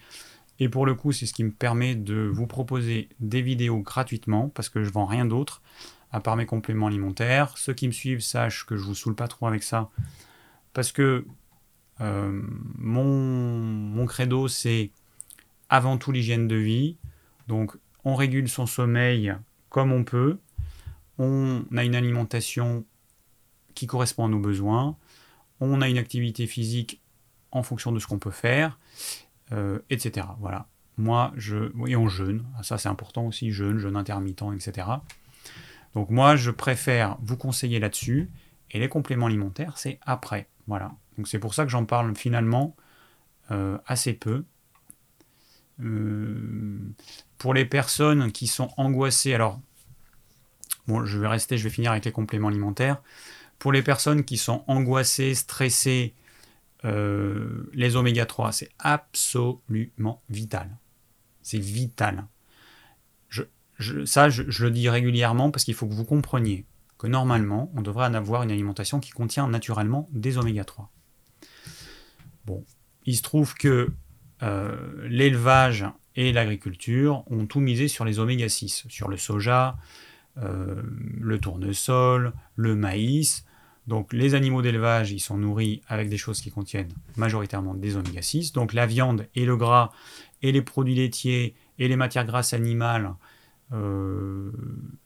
Et pour le coup c'est ce qui me permet de vous proposer des vidéos gratuitement parce que je vends rien d'autre à part mes compléments alimentaires. Ceux qui me suivent sachent que je vous saoule pas trop avec ça parce que euh, mon, mon credo c'est avant tout l'hygiène de vie. Donc on régule son sommeil comme on peut, on a une alimentation qui correspond à nos besoins, on a une activité physique en fonction de ce qu'on peut faire, euh, etc. Voilà. Moi, je. Et on jeûne, ça c'est important aussi, jeûne, jeûne intermittent, etc. Donc moi, je préfère vous conseiller là-dessus Et les compléments alimentaires, c'est après. Voilà. Donc c'est pour ça que j'en parle finalement euh, assez peu. Euh, pour les personnes qui sont angoissées, alors bon, je vais rester, je vais finir avec les compléments alimentaires. Pour les personnes qui sont angoissées, stressées, euh, les oméga 3, c'est absolument vital. C'est vital. Je, ça, je, le dis régulièrement parce qu'il faut que vous compreniez que normalement, on devrait en avoir une alimentation qui contient naturellement des oméga 3. Bon, il se trouve que euh, l'élevage et l'agriculture ont tout misé sur les oméga 6, sur le soja, euh, le tournesol, le maïs. Donc les animaux d'élevage, ils sont nourris avec des choses qui contiennent majoritairement des oméga 6. Donc la viande et le gras et les produits laitiers et les matières grasses animales, euh,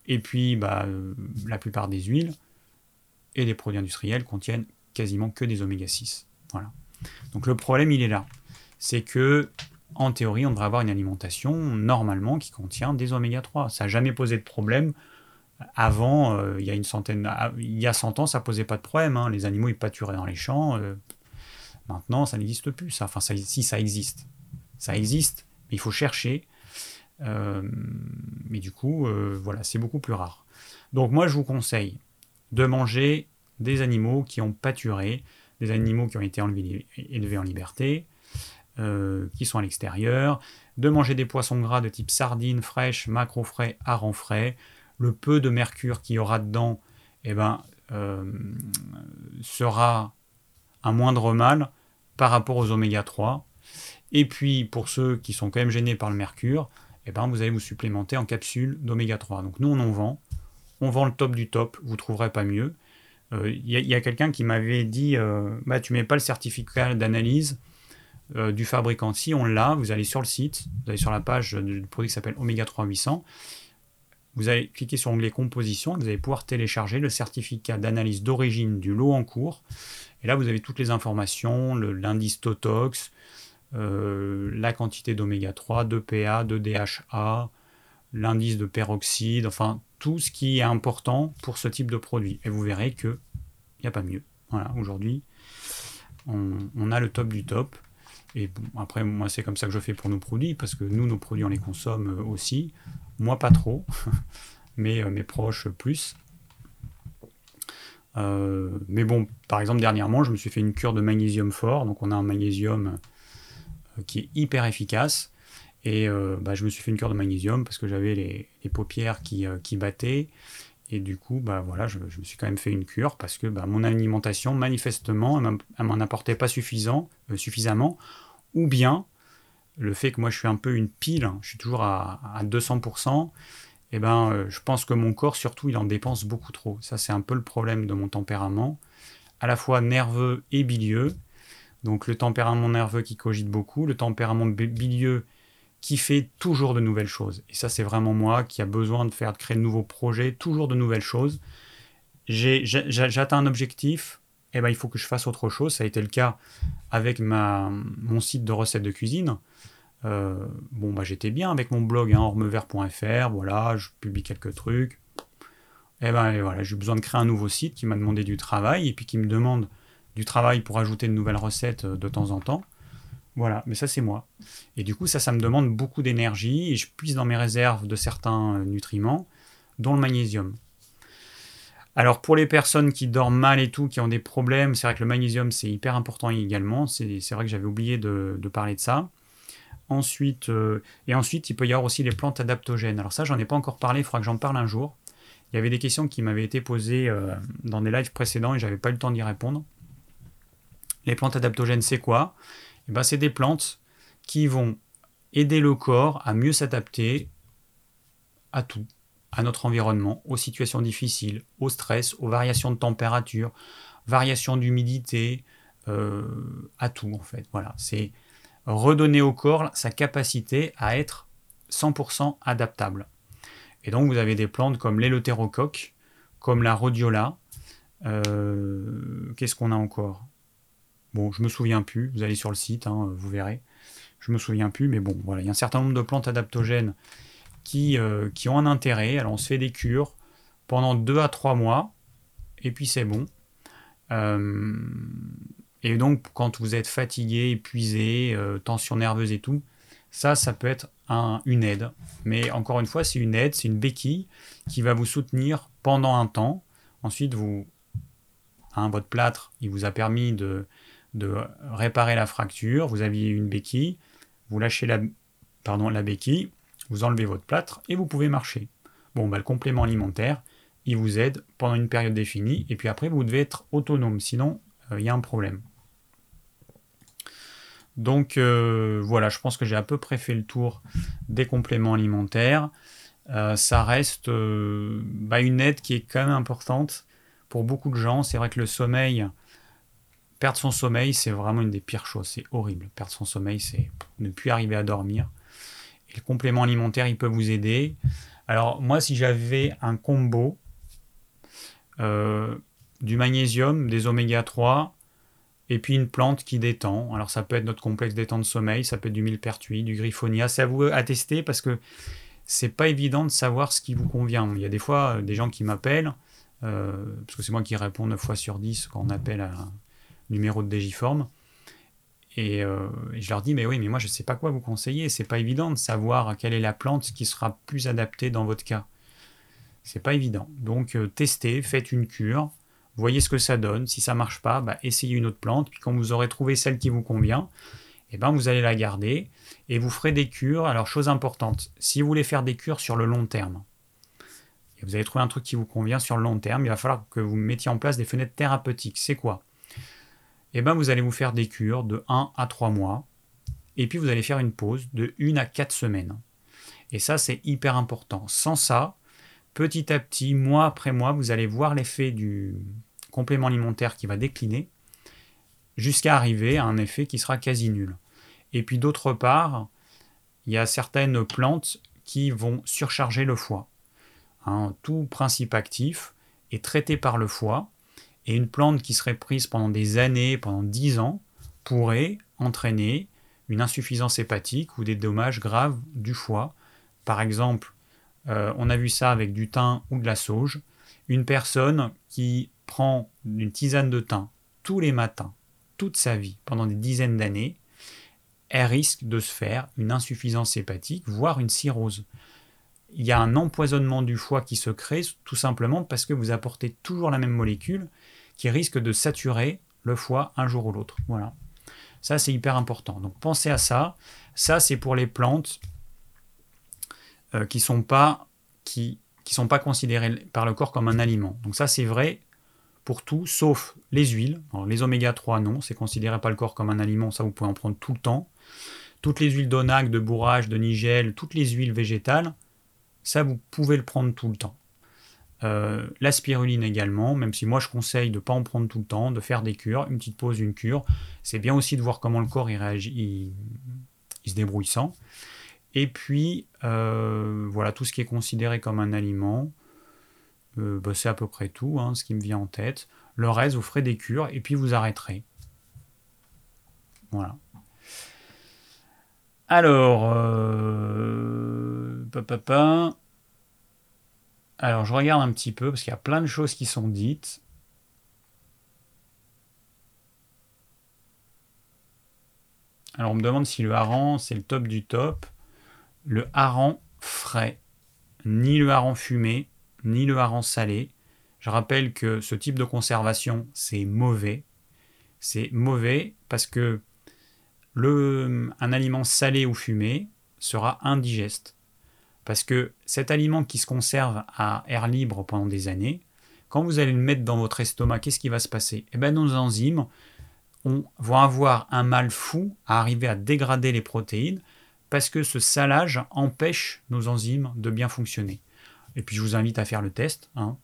et puis bah, la plupart des huiles et des produits industriels contiennent quasiment que des oméga 6. Voilà. Donc le problème, il est là. C'est que, en théorie, on devrait avoir une alimentation normalement qui contient des oméga 3. Ça n'a jamais posé de problème. Avant, euh, il y a une centaine, ah, il y a 100 ans, ça posait pas de problème. Hein. Les animaux, ils pâturaient dans les champs. Euh. maintenant, ça n'existe plus. Ça. Enfin, si ça existe, ça existe, mais il faut chercher. Euh, mais du coup, voilà, c'est beaucoup plus rare. Donc moi, je vous conseille de manger des animaux qui ont pâturé, des animaux qui ont été élevés en liberté, euh, qui sont à l'extérieur, de manger des poissons gras de type sardines fraîches, macro frais, harengs frais. Le peu de mercure qu'il y aura dedans eh ben, euh, sera un moindre mal par rapport aux oméga 3. Et puis pour ceux qui sont quand même gênés par le mercure, eh ben, vous allez vous supplémenter en capsules d'oméga 3. Donc nous on en vend, on vend le top du top, vous ne trouverez pas mieux. Il euh, y a, quelqu'un qui m'avait dit bah, Tu mets pas le certificat d'analyse euh, du fabricant. Si on l'a, vous allez sur le site, vous allez sur la page du produit qui s'appelle Omega 3 800. Vous allez cliquer sur l'onglet composition vous allez pouvoir télécharger le certificat d'analyse d'origine du lot en cours. Et là, vous avez toutes les informations, l'indice Totox, la quantité d'oméga 3, de PA, de DHA, l'indice de peroxyde, enfin tout ce qui est important pour ce type de produit. Et vous verrez que il n'y a pas mieux. Voilà, aujourd'hui, on, a le top du top. Et après, moi, c'est comme ça que je fais pour nos produits, parce que nous, nos produits, on les consomme aussi. Moi, pas trop, mais euh, mes proches, plus. Euh, mais bon, par exemple, dernièrement, je me suis fait une cure de magnésium fort. Donc, on a un magnésium euh, qui est hyper efficace. Et euh, bah, je me suis fait une cure de magnésium parce que j'avais les, paupières euh, qui, battaient. Et du coup, bah, voilà, je, me suis quand même fait une cure parce que bah, mon alimentation, manifestement, elle m'en apportait pas euh, suffisamment. Ou bien, le fait que moi je suis un peu une pile, je suis toujours à, 200%, et ben, je pense que mon corps, surtout, il en dépense beaucoup trop. Ça, c'est un peu le problème de mon tempérament, à la fois nerveux et bilieux. Donc le tempérament nerveux qui cogite beaucoup, le tempérament bilieux qui fait toujours de nouvelles choses. Et ça, c'est vraiment moi qui a besoin de faire, de créer de nouveaux projets, toujours de nouvelles choses. J'atteins un objectif, eh ben, il faut que je fasse autre chose. Ça a été le cas avec ma, mon site de recettes de cuisine. Euh, bon, bah, j'étais bien avec mon blog hein, ormevert.fr, voilà, je publie quelques trucs. Eh ben voilà, j'ai besoin de créer un nouveau site qui m'a demandé du travail et puis qui me demande du travail pour ajouter de nouvelles recettes euh, de temps en temps. Voilà, mais ça c'est moi. Et du coup, ça, ça me demande beaucoup d'énergie et je puise dans mes réserves de certains euh, nutriments, dont le magnésium. Alors pour les personnes qui dorment mal et tout, qui ont des problèmes, c'est vrai que le magnésium c'est hyper important également. C'est vrai que j'avais oublié de, parler de ça. Ensuite, euh, et ensuite, il peut y avoir aussi les plantes adaptogènes. Alors ça, j'en ai pas encore parlé, il faudra que j'en parle un jour. Il y avait des questions qui m'avaient été posées euh, dans des lives précédents et j'avais pas eu le temps d'y répondre. Les plantes adaptogènes, c'est quoi? Ben, c'est des plantes qui vont aider le corps à mieux s'adapter à tout, à notre environnement, aux situations difficiles, au stress, aux variations de température, variations d'humidité, euh, à tout en fait. Voilà, c'est redonner au corps sa capacité à être 100% adaptable. Et donc vous avez des plantes comme l'éleutérocoque, comme la rhodiola. Euh, qu'est-ce qu'on a encore? Bon, je me souviens plus, vous allez sur le site, hein, vous verrez. Je me souviens plus, mais bon, voilà, il y a un certain nombre de plantes adaptogènes qui, euh, qui ont un intérêt. Alors on se fait des cures pendant 2 à 3 mois, et puis c'est bon. et donc, quand vous êtes fatigué, épuisé, tension nerveuse et tout, ça, ça peut être une aide. Mais encore une fois, c'est une aide, c'est une béquille qui va vous soutenir pendant un temps. Ensuite, vous, hein, votre plâtre, il vous a permis de, réparer la fracture. Vous aviez une béquille, vous lâchez la, pardon, la béquille, vous enlevez votre plâtre et vous pouvez marcher. Bon, bah, le complément alimentaire, il vous aide pendant une période définie et puis après, vous devez être autonome, sinon euh, il y a un problème. Donc euh, voilà, je pense que j'ai à peu près fait le tour des compléments alimentaires. Euh, ça reste bah, une aide qui est quand même importante pour beaucoup de gens. C'est vrai que le sommeil, perdre son sommeil, c'est vraiment une des pires choses. C'est horrible. Perdre son sommeil, c'est ne plus arriver à dormir. Et le complément alimentaire, il peut vous aider. Alors moi, si j'avais un combo du magnésium, des oméga 3, et puis une plante qui détend. Alors ça peut être notre complexe détente de sommeil, ça peut être du millepertuis, du griffonia. C'est à vous à tester parce que c'est pas évident de savoir ce qui vous convient. Il y a des fois euh, des gens qui m'appellent, euh, parce que c'est moi qui réponds 9 fois sur 10 quand on appelle à numéro de Digiform. Et, euh, et, je leur dis, mais oui, mais moi je ne sais pas quoi vous conseiller. C'est pas évident de savoir quelle est la plante qui sera plus adaptée dans votre cas. C'est pas évident. Donc testez, faites une cure voyez ce que ça donne. Si ça marche pas, bah, essayez une autre plante. Puis quand vous aurez trouvé celle qui vous convient, eh ben, vous allez la garder et vous ferez des cures. Alors, chose importante, si vous voulez faire des cures sur le long terme, et vous avez trouvé un truc qui vous convient sur le long terme, il va falloir que vous mettiez en place des fenêtres thérapeutiques. C'est quoi? Eh ben, vous allez vous faire des cures de 1 à 3 mois. Et puis, vous allez faire une pause de 1 à 4 semaines. Et ça, c'est hyper important. Sans ça, petit à petit, mois après mois, vous allez voir l'effet du, complément alimentaire qui va décliner jusqu'à arriver à un effet qui sera quasi nul. Et puis d'autre part, il y a certaines plantes qui vont surcharger le foie. Hein, tout principe actif est traité par le foie, et une plante qui serait prise pendant des années, pendant 10 ans, pourrait entraîner une insuffisance hépatique ou des dommages graves du foie. Par exemple, euh, on a vu ça avec du thym ou de la sauge. Une personne qui prend une tisane de thym tous les matins, toute sa vie, pendant des dizaines d'années, elle risque de se faire une insuffisance hépatique, voire une cirrhose. Il y a un empoisonnement du foie qui se crée tout simplement parce que vous apportez toujours la même molécule qui risque de saturer le foie un jour ou l'autre. Voilà. Ça, c'est hyper important. Donc pensez à ça. Ça, c'est pour les plantes euh, qui ne sont, pas, qui, sont pas considérées par le corps comme un aliment. Donc ça, c'est vrai pour tout, sauf les huiles. les oméga 3, non, c'est considéré pas le corps comme un aliment, ça vous pouvez en prendre tout le temps. Toutes les huiles d'onac, de bourrage, de nigel, toutes les huiles végétales, ça vous pouvez le prendre tout le temps. Euh, la spiruline également, même si moi je conseille de ne pas en prendre tout le temps, de faire des cures, une petite pause, une cure. C'est bien aussi de voir comment le corps il réagit, il, se débrouille sans. Et puis, euh, voilà, tout ce qui est considéré comme un aliment, euh, bah, c'est à peu près tout, hein, ce qui me vient en tête. Le reste, vous ferez des cures et puis vous arrêterez. Voilà. Alors, euh, alors je regarde un petit peu parce qu'il y a plein de choses qui sont dites. Alors on me demande si le hareng c'est le top du top. Le hareng frais, ni le hareng fumé, ni le hareng salé. Je rappelle que ce type de conservation, c'est mauvais. C'est mauvais parce que un aliment salé ou fumé sera indigeste. Parce que cet aliment qui se conserve à air libre pendant des années, quand vous allez le mettre dans votre estomac, qu'est-ce qui va se passer? Eh bien, nos enzymes vont avoir un mal fou à arriver à dégrader les protéines parce que ce salage empêche nos enzymes de bien fonctionner. Et puis je vous invite à faire le test. Hein.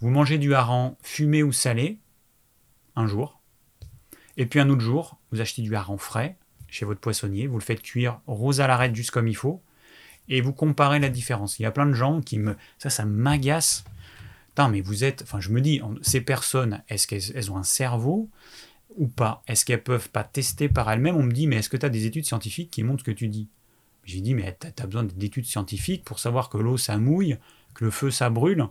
Vous mangez du hareng fumé ou salé un jour. Et puis un autre jour, vous achetez du hareng frais chez votre poissonnier. Vous le faites cuire rose à l'arête juste comme il faut. Et vous comparez la différence. Il y a plein de gens qui me... Ça, ça m'agace. Putain, mais vous êtes... Enfin, je me dis, ces personnes, est-ce qu'elles ont un cerveau ou pas? Est-ce qu'elles peuvent pas tester par elles-mêmes? On me dit, mais est-ce que tu as des études scientifiques qui montrent ce que tu dis? J'ai dit, mais tu as besoin d'études scientifiques pour savoir que l'eau, ça mouille, que le feu ça brûle,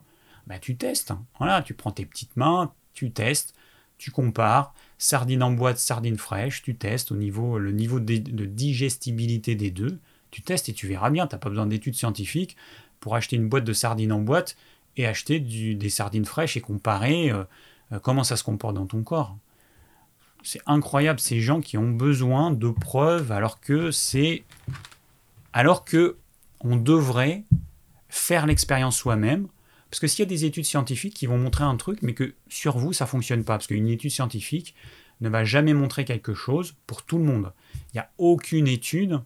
bah, tu testes. Voilà, tu prends tes petites mains, tu testes, tu compares, sardines en boîte, sardines fraîches, tu testes au niveau, le niveau de, digestibilité des deux, tu testes et tu verras bien, tu n'as pas besoin d'études scientifiques pour acheter une boîte de sardines en boîte et acheter des sardines fraîches et comparer euh, euh, comment ça se comporte dans ton corps. C'est incroyable ces gens qui ont besoin de preuves alors que c'est alors que on devrait faire l'expérience soi-même parce que s'il y a des études scientifiques qui vont montrer un truc mais que sur vous ça fonctionne pas parce qu'une étude scientifique ne va jamais montrer quelque chose pour tout le monde. Il n'y a aucune étude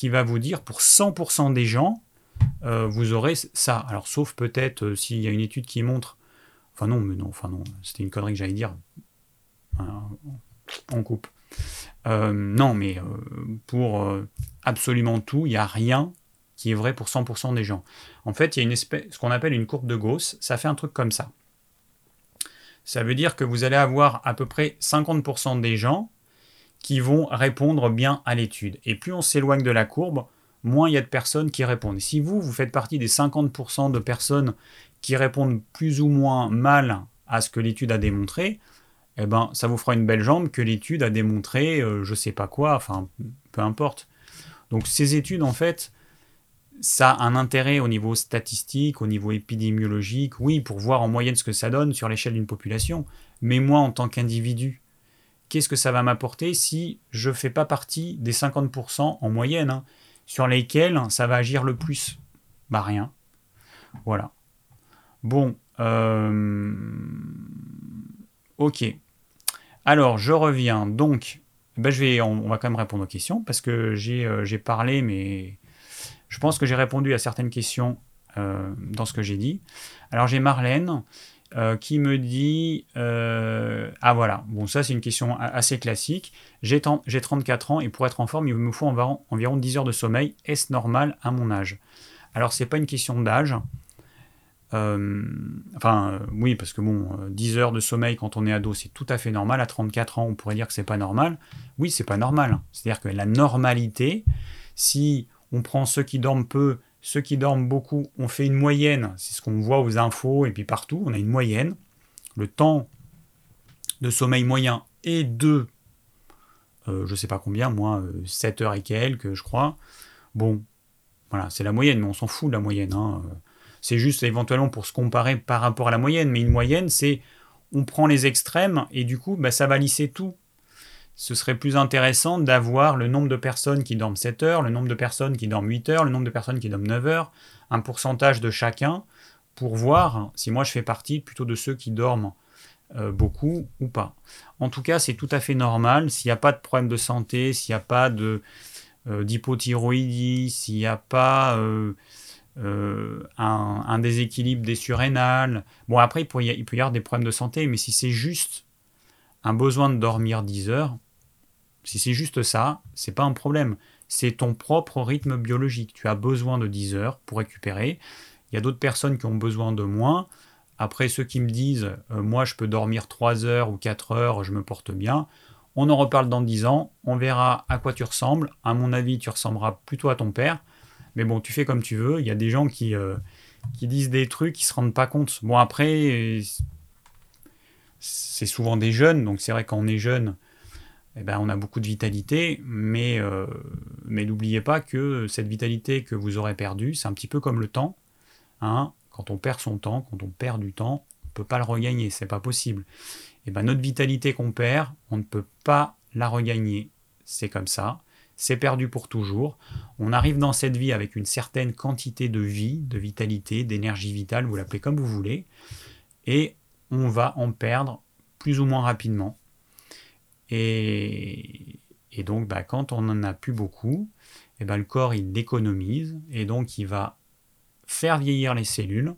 qui va vous dire pour 100% des gens euh, vous aurez ça. Alors sauf peut-être euh, s'il y a une étude qui montre Enfin non, mais non, enfin non, c'était une connerie que j'allais dire. On coupe. Euh, non, mais pour absolument tout, il n'y a rien qui est vrai pour 100% des gens. En fait, il y a une espèce, ce qu'on appelle une courbe de Gauss, ça fait un truc comme ça. Ça veut dire que vous allez avoir à peu près 50% des gens qui vont répondre bien à l'étude. Et plus on s'éloigne de la courbe, moins il y a de personnes qui répondent. Si vous, vous faites partie des 50% de personnes qui répondent plus ou moins mal à ce que l'étude a démontré, eh ben, ça vous fera une belle jambe que l'étude a démontré euh, je sais pas quoi, enfin, peu importe. Donc ces études, en fait, ça a un intérêt au niveau statistique, au niveau épidémiologique, oui, pour voir en moyenne ce que ça donne sur l'échelle d'une population. Mais moi, en tant qu'individu, qu'est-ce que ça va m'apporter si je ne fais pas partie des 50% en moyenne, hein, sur lesquels ça va agir le plus? Bah rien. Voilà. Bon, euh, ok. Alors, je reviens. Donc, ben, je vais, on, va quand même répondre aux questions parce que j'ai euh, parlé, mais je pense que j'ai répondu à certaines questions euh, dans ce que j'ai dit. Alors, j'ai Marlène qui me dit Ah voilà, bon, ça c'est une question assez classique. J'ai 34 ans et pour être en forme, il me faut environ, environ 10 heures de sommeil. Est-ce normal à mon âge? Alors, c'est pas une question d'âge. Euh, enfin, euh, oui, parce que bon, 10 euh, heures de sommeil quand on est ado, c'est tout à fait normal. À 34 ans, on pourrait dire que c'est pas normal. Oui, c'est pas normal. C'est-à-dire que la normalité, si on prend ceux qui dorment peu, ceux qui dorment beaucoup, on fait une moyenne. C'est ce qu'on voit aux infos et puis partout, on a une moyenne. Le temps de sommeil moyen est de, euh, je sais pas combien, moi, 7 heures et quelques, je crois. Bon, voilà, c'est la moyenne, mais on s'en fout de la moyenne. Hein. C'est juste éventuellement pour se comparer par rapport à la moyenne. Mais une moyenne, c'est on prend les extrêmes et du coup, bah, ça va lisser tout. Ce serait plus intéressant d'avoir le nombre de personnes qui dorment 7 heures, le nombre de personnes qui dorment 8 heures, le nombre de personnes qui dorment 9 heures, un pourcentage de chacun pour voir si moi je fais partie plutôt de ceux qui dorment euh, beaucoup ou pas. En tout cas, c'est tout à fait normal s'il n'y a pas de problème de santé, s'il n'y a pas euh, d'hypothyroïdie, s'il n'y a pas euh, un, déséquilibre des surrénales. Bon, après, il peut, y, avoir des problèmes de santé, mais si c'est juste un besoin de dormir 10 heures, si c'est juste ça, c'est pas un problème. C'est ton propre rythme biologique. Tu as besoin de 10 heures pour récupérer. Il y a d'autres personnes qui ont besoin de moins. Après, ceux qui me disent, euh, moi, je peux dormir 3 heures ou 4 heures, je me porte bien. On en reparle dans 10 ans, on verra à quoi tu ressembles. À mon avis, tu ressembleras plutôt à ton père. Mais bon, tu fais comme tu veux. Il y a des gens qui, euh, qui disent des trucs, qui se rendent pas compte. Bon, après, c'est souvent des jeunes, donc c'est vrai quand on est jeune, eh ben, on a beaucoup de vitalité, mais, euh, mais n'oubliez pas que cette vitalité que vous aurez perdue, c'est un petit peu comme le temps. Hein. Quand on perd son temps, quand on perd du temps, on ne peut pas le regagner, c'est pas possible. Eh ben, notre vitalité qu'on perd, on ne peut pas la regagner. C'est comme ça c'est perdu pour toujours. On arrive dans cette vie avec une certaine quantité de vie, de vitalité, d'énergie vitale, vous l'appelez comme vous voulez, et on va en perdre plus ou moins rapidement. Et, donc, bah, quand on n'en a plus beaucoup, eh ben, le corps il l'économise, et donc il va faire vieillir les cellules,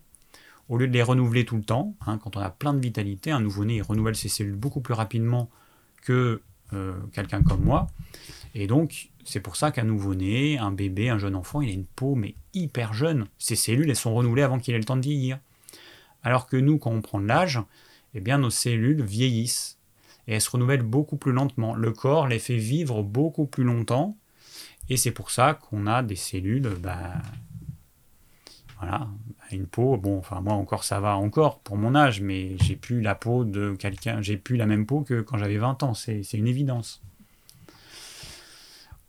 au lieu de les renouveler tout le temps. Hein, quand on a plein de vitalité, un nouveau-né renouvelle ses cellules beaucoup plus rapidement que euh, quelqu'un comme moi. Et donc, c'est pour ça qu'un nouveau-né, un bébé, un jeune enfant, il a une peau mais hyper jeune. Ses cellules, elles sont renouvelées avant qu'il ait le temps de vieillir. Alors que nous, quand on prend de l'âge, eh nos cellules vieillissent et elles se renouvellent beaucoup plus lentement. Le corps les fait vivre beaucoup plus longtemps et c'est pour ça qu'on a des cellules, bah, Voilà, une peau, bon, enfin moi encore ça va encore pour mon âge, mais j'ai plus la peau de quelqu'un, j'ai plus la même peau que quand j'avais 20 ans, c'est une évidence.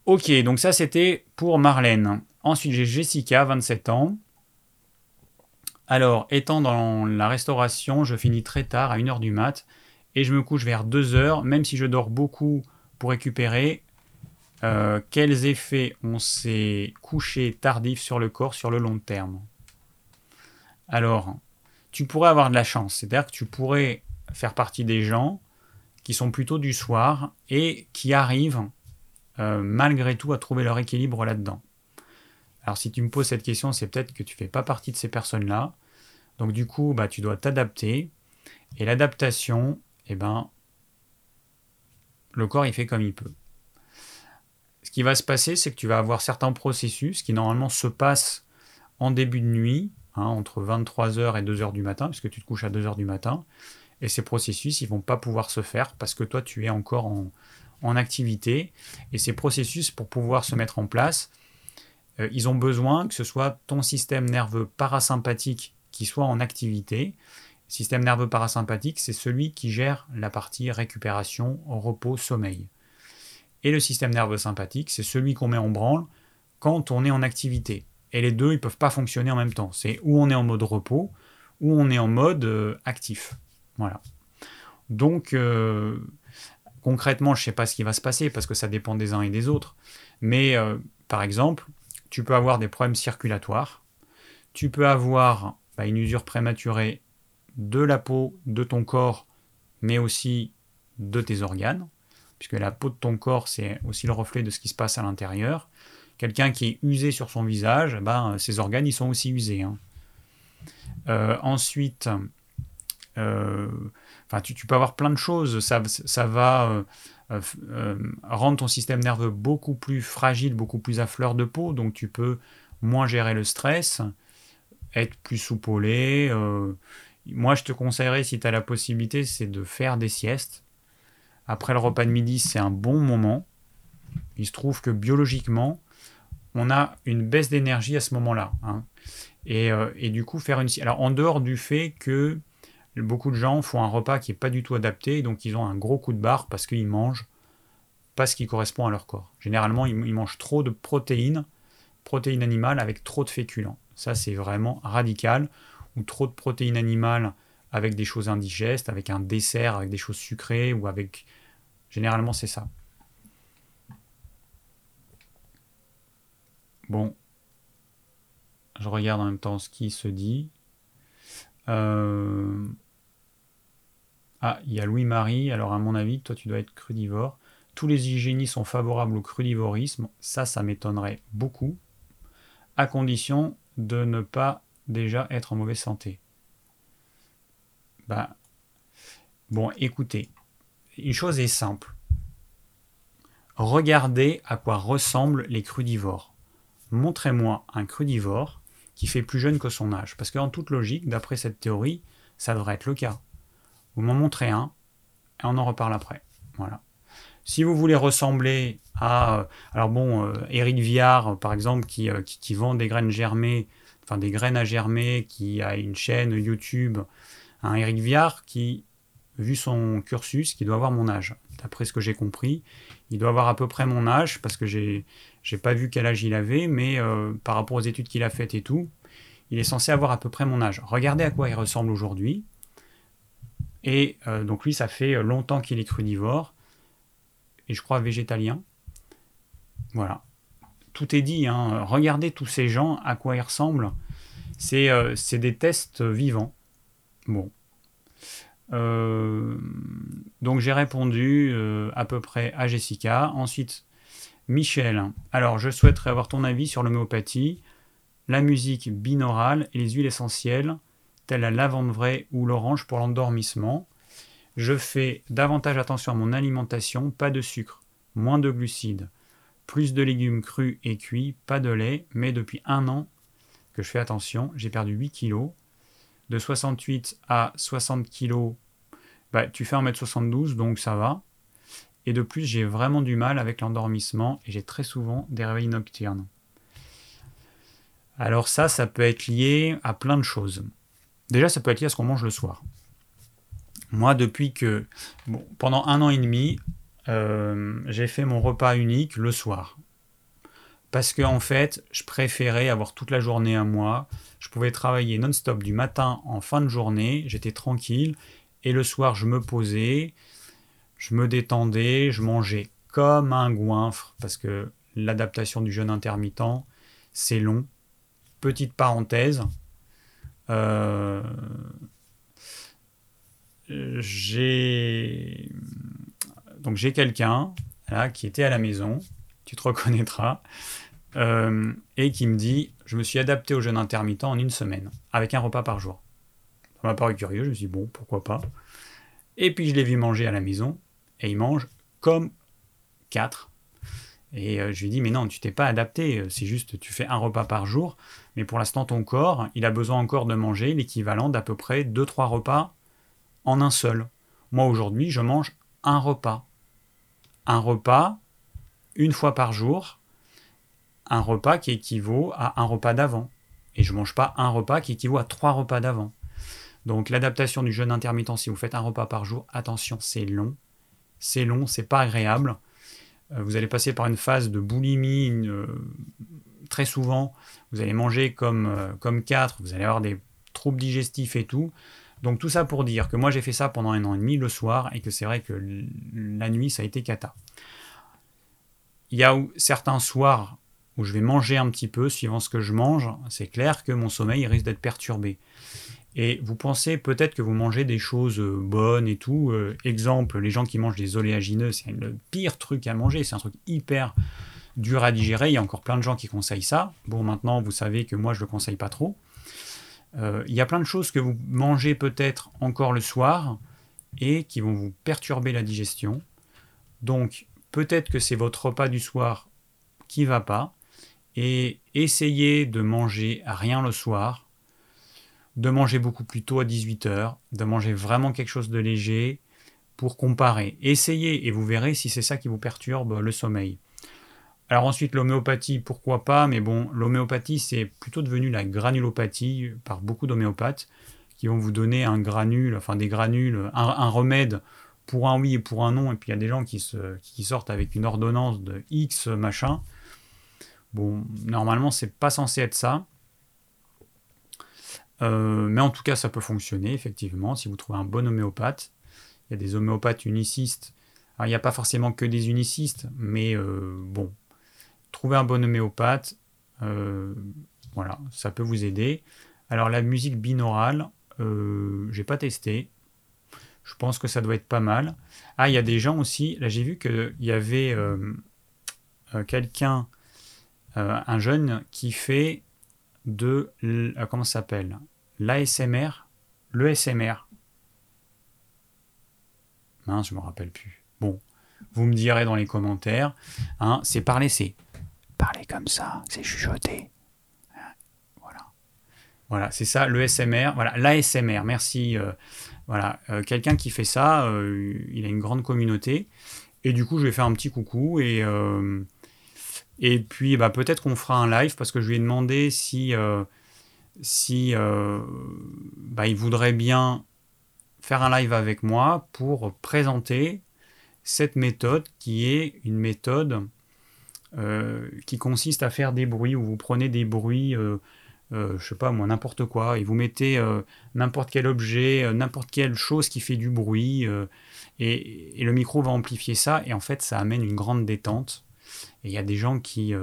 Ok, donc ça c'était pour Marlène. Ensuite j'ai Jessica, 27 ans. Alors, étant dans la restauration, je finis très tard, à 1h du mat, et je me couche vers 2h, même si je dors beaucoup pour récupérer. Euh, quels effets ont ces couchers tardifs sur le corps sur le long terme? Alors, tu pourrais avoir de la chance. C'est-à-dire que tu pourrais faire partie des gens qui sont plutôt du soir et qui arrivent euh, malgré tout à trouver leur équilibre là-dedans. Alors si tu me poses cette question, c'est peut-être que tu ne fais pas partie de ces personnes-là. Donc du coup, bah, tu dois t'adapter. Et l'adaptation, eh ben, le corps, il fait comme il peut. Ce qui va se passer, c'est que tu vas avoir certains processus qui normalement se passent en début de nuit, Hein, entre 23h et 2h du matin, puisque tu te couches à 2h du matin. Et ces processus, ils vont pas pouvoir se faire parce que toi, tu es encore en, activité. Et ces processus, pour pouvoir se mettre en place, euh, ils ont besoin que ce soit ton système nerveux parasympathique qui soit en activité. Système nerveux parasympathique, c'est celui qui gère la partie récupération, repos, sommeil. Et le système nerveux sympathique, c'est celui qu'on met en branle quand on est en activité. Et les deux, ils ne peuvent pas fonctionner en même temps. C'est où on est en mode repos, ou on est en mode euh, actif. Voilà. Donc, euh, concrètement, je ne sais pas ce qui va se passer parce que ça dépend des uns et des autres. Mais euh, par exemple, tu peux avoir des problèmes circulatoires. Tu peux avoir bah, une usure prématurée de la peau, de ton corps, mais aussi de tes organes. Puisque la peau de ton corps, c'est aussi le reflet de ce qui se passe à l'intérieur. Quelqu'un qui est usé sur son visage, ben, ses organes ils sont aussi usés. Hein. Euh, ensuite, euh, tu, tu, peux avoir plein de choses. Ça, ça va euh, rendre ton système nerveux beaucoup plus fragile, beaucoup plus à fleur de peau. Donc tu peux moins gérer le stress, être plus soupolé. Moi, je te conseillerais, si tu as la possibilité, c'est de faire des siestes. Après le repas de midi, c'est un bon moment. Il se trouve que biologiquement, on a une baisse d'énergie à ce moment-là. Hein. Euh, et, du coup, faire une. Alors, en dehors du fait que beaucoup de gens font un repas qui n'est pas du tout adapté, donc ils ont un gros coup de barre parce qu'ils mangent pas ce qui correspond à leur corps. Généralement, ils, mangent trop de protéines, protéines animales avec trop de féculents. Ça, c'est vraiment radical. Ou trop de protéines animales avec des choses indigestes, avec un dessert, avec des choses sucrées, ou avec. Généralement, c'est ça. Bon, je regarde en même temps ce qui se dit. Euh, ah, il y a Louis-Marie. Alors, à mon avis, toi, tu dois être crudivore. Tous les hygiénistes sont favorables au crudivorisme. Ça, ça m'étonnerait beaucoup, à condition de ne pas déjà être en mauvaise santé. Bah, bon, écoutez, une chose est simple. Regardez à quoi ressemblent les crudivores montrez-moi un crudivore qui fait plus jeune que son âge. Parce qu'en toute logique, d'après cette théorie, ça devrait être le cas. Vous m'en montrez un, et on en reparle après. Voilà. Si vous voulez ressembler à... Euh, alors bon, euh, Eric Viard, par exemple, euh, qui, qui, vend des graines germées, enfin des graines à germer, qui a une chaîne YouTube, un Eric Viard qui, vu son cursus, qui doit avoir mon âge. D'après ce que j'ai compris, il doit avoir à peu près mon âge, parce que j'ai j'ai pas vu quel âge il avait, mais euh, par rapport aux études qu'il a faites et tout, il est censé avoir à peu près mon âge. Regardez à quoi il ressemble aujourd'hui. Et euh, donc lui, ça fait longtemps qu'il est crudivore, et je crois végétalien. Voilà. Tout est dit. Hein. Regardez tous ces gens, à quoi ils ressemblent. C'est euh, des tests vivants. Bon. donc j'ai répondu à peu près à Jessica. Ensuite, Michel, alors je souhaiterais avoir ton avis sur l'homéopathie, la musique binaurale et les huiles essentielles, telles la lavande vraie ou l'orange pour l'endormissement. Je fais davantage attention à mon alimentation, pas de sucre, moins de glucides, plus de légumes crus et cuits, pas de lait, mais depuis un an que je fais attention, j'ai perdu 8 kilos. De 68 à 60 kilos, bah, tu fais 1m72, donc ça va. Et de plus, j'ai vraiment du mal avec l'endormissement et j'ai très souvent des réveils nocturnes. Alors ça, ça peut être lié à plein de choses. Déjà, ça peut être lié à ce qu'on mange le soir. Moi, depuis que... Pendant un an et demi, euh, j'ai fait mon repas unique le soir. Parce que en fait, je préférais avoir toute la journée à moi. Je pouvais travailler non-stop du matin en fin de journée. J'étais tranquille. Et le soir, je me posais, je me détendais, je mangeais comme un goinfre. Parce que l'adaptation du jeûne intermittent, c'est long. Petite parenthèse. Euh, j'ai donc j'ai quelqu'un là qui était à la maison, tu te reconnaîtras, euh, et qui me dit je me suis adapté au jeûne intermittent en une semaine avec un repas par jour. Ça m'a paru curieux, je me suis dit bon pourquoi pas. Et puis je l'ai vu manger à la maison et il mange comme quatre. Et euh, je lui dis mais non tu t'es pas adapté, c'est juste tu fais un repas par jour, mais pour l'instant ton corps il a besoin encore de manger l'équivalent d'à peu près 2-3 repas en un seul. Moi aujourd'hui je mange un repas un repas une fois par jour, un repas qui équivaut à un repas d'avant. Et je ne mange pas un repas qui équivaut à trois repas d'avant. Donc l'adaptation du jeûne intermittent, si vous faites un repas par jour, attention, c'est long. C'est long, c'est pas agréable. Euh, vous allez passer par une phase de boulimie euh, très souvent. Vous allez manger comme, euh, comme quatre, vous allez avoir des troubles digestifs et tout. Donc tout ça pour dire que moi j'ai fait ça pendant un an et demi le soir et que c'est vrai que la nuit ça a été cata. Il y a certains soirs où je vais manger un petit peu suivant ce que je mange, c'est clair que mon sommeil risque d'être perturbé. Et vous pensez peut-être que vous mangez des choses euh, bonnes et tout. Euh, exemple, les gens qui mangent des oléagineux, c'est le pire truc à manger, c'est un truc hyper dur à digérer. Il y a encore plein de gens qui conseillent ça. Bon, maintenant, vous savez que moi, je ne le conseille pas trop. Euh, il y a plein de choses que vous mangez peut-être encore le soir et qui vont vous perturber la digestion. Donc peut-être que c'est votre repas du soir qui va pas et essayez de manger rien le soir, de manger beaucoup plus tôt à 18h, de manger vraiment quelque chose de léger pour comparer. Essayez et vous verrez si c'est ça qui vous perturbe le sommeil. Alors ensuite, l'homéopathie, pourquoi pas, mais bon, l'homéopathie, c'est plutôt devenu la granulopathie par beaucoup d'homéopathes qui vont vous donner un granule, enfin des granules, un, remède pour un oui et pour un non, et puis il y a des gens qui, sortent avec une ordonnance de X machin. Bon, normalement, c'est pas censé être ça. Euh, mais en tout cas, ça peut fonctionner, effectivement, si vous trouvez un bon homéopathe. Il y a des homéopathes unicistes. Il n'y a pas forcément que des unicistes, mais euh, bon, trouver un bon homéopathe, euh, voilà, ça peut vous aider. Alors la musique binaurale, euh, j'ai pas testé. Je pense que ça doit être pas mal. Ah, il y a des gens aussi. Là, j'ai vu qu'il y avait euh, euh, quelqu'un, un jeune, qui fait de. comment ça s'appelle? L'ASMR Le SMR. Mince, je me rappelle plus. Bon, vous me direz dans les commentaires. Hein, c'est parler, c'est parler comme ça, c'est chuchoter. Voilà. Voilà, c'est ça, le SMR. Voilà, l'ASMR, merci. Euh, voilà, euh, quelqu'un qui fait ça, euh, il a une grande communauté. Et du coup, je vais faire un petit coucou. Et, et puis, bah, peut-être qu'on fera un live parce que je lui ai demandé si, si bah, il voudrait bien faire un live avec moi pour présenter cette méthode qui est une méthode euh, qui consiste à faire des bruits, où vous prenez des bruits, euh, euh, je sais pas moi, n'importe quoi, et vous mettez n'importe quel objet, n'importe quelle chose qui fait du bruit, et, le micro va amplifier ça, et en fait ça amène une grande détente. Et il y a des gens qui,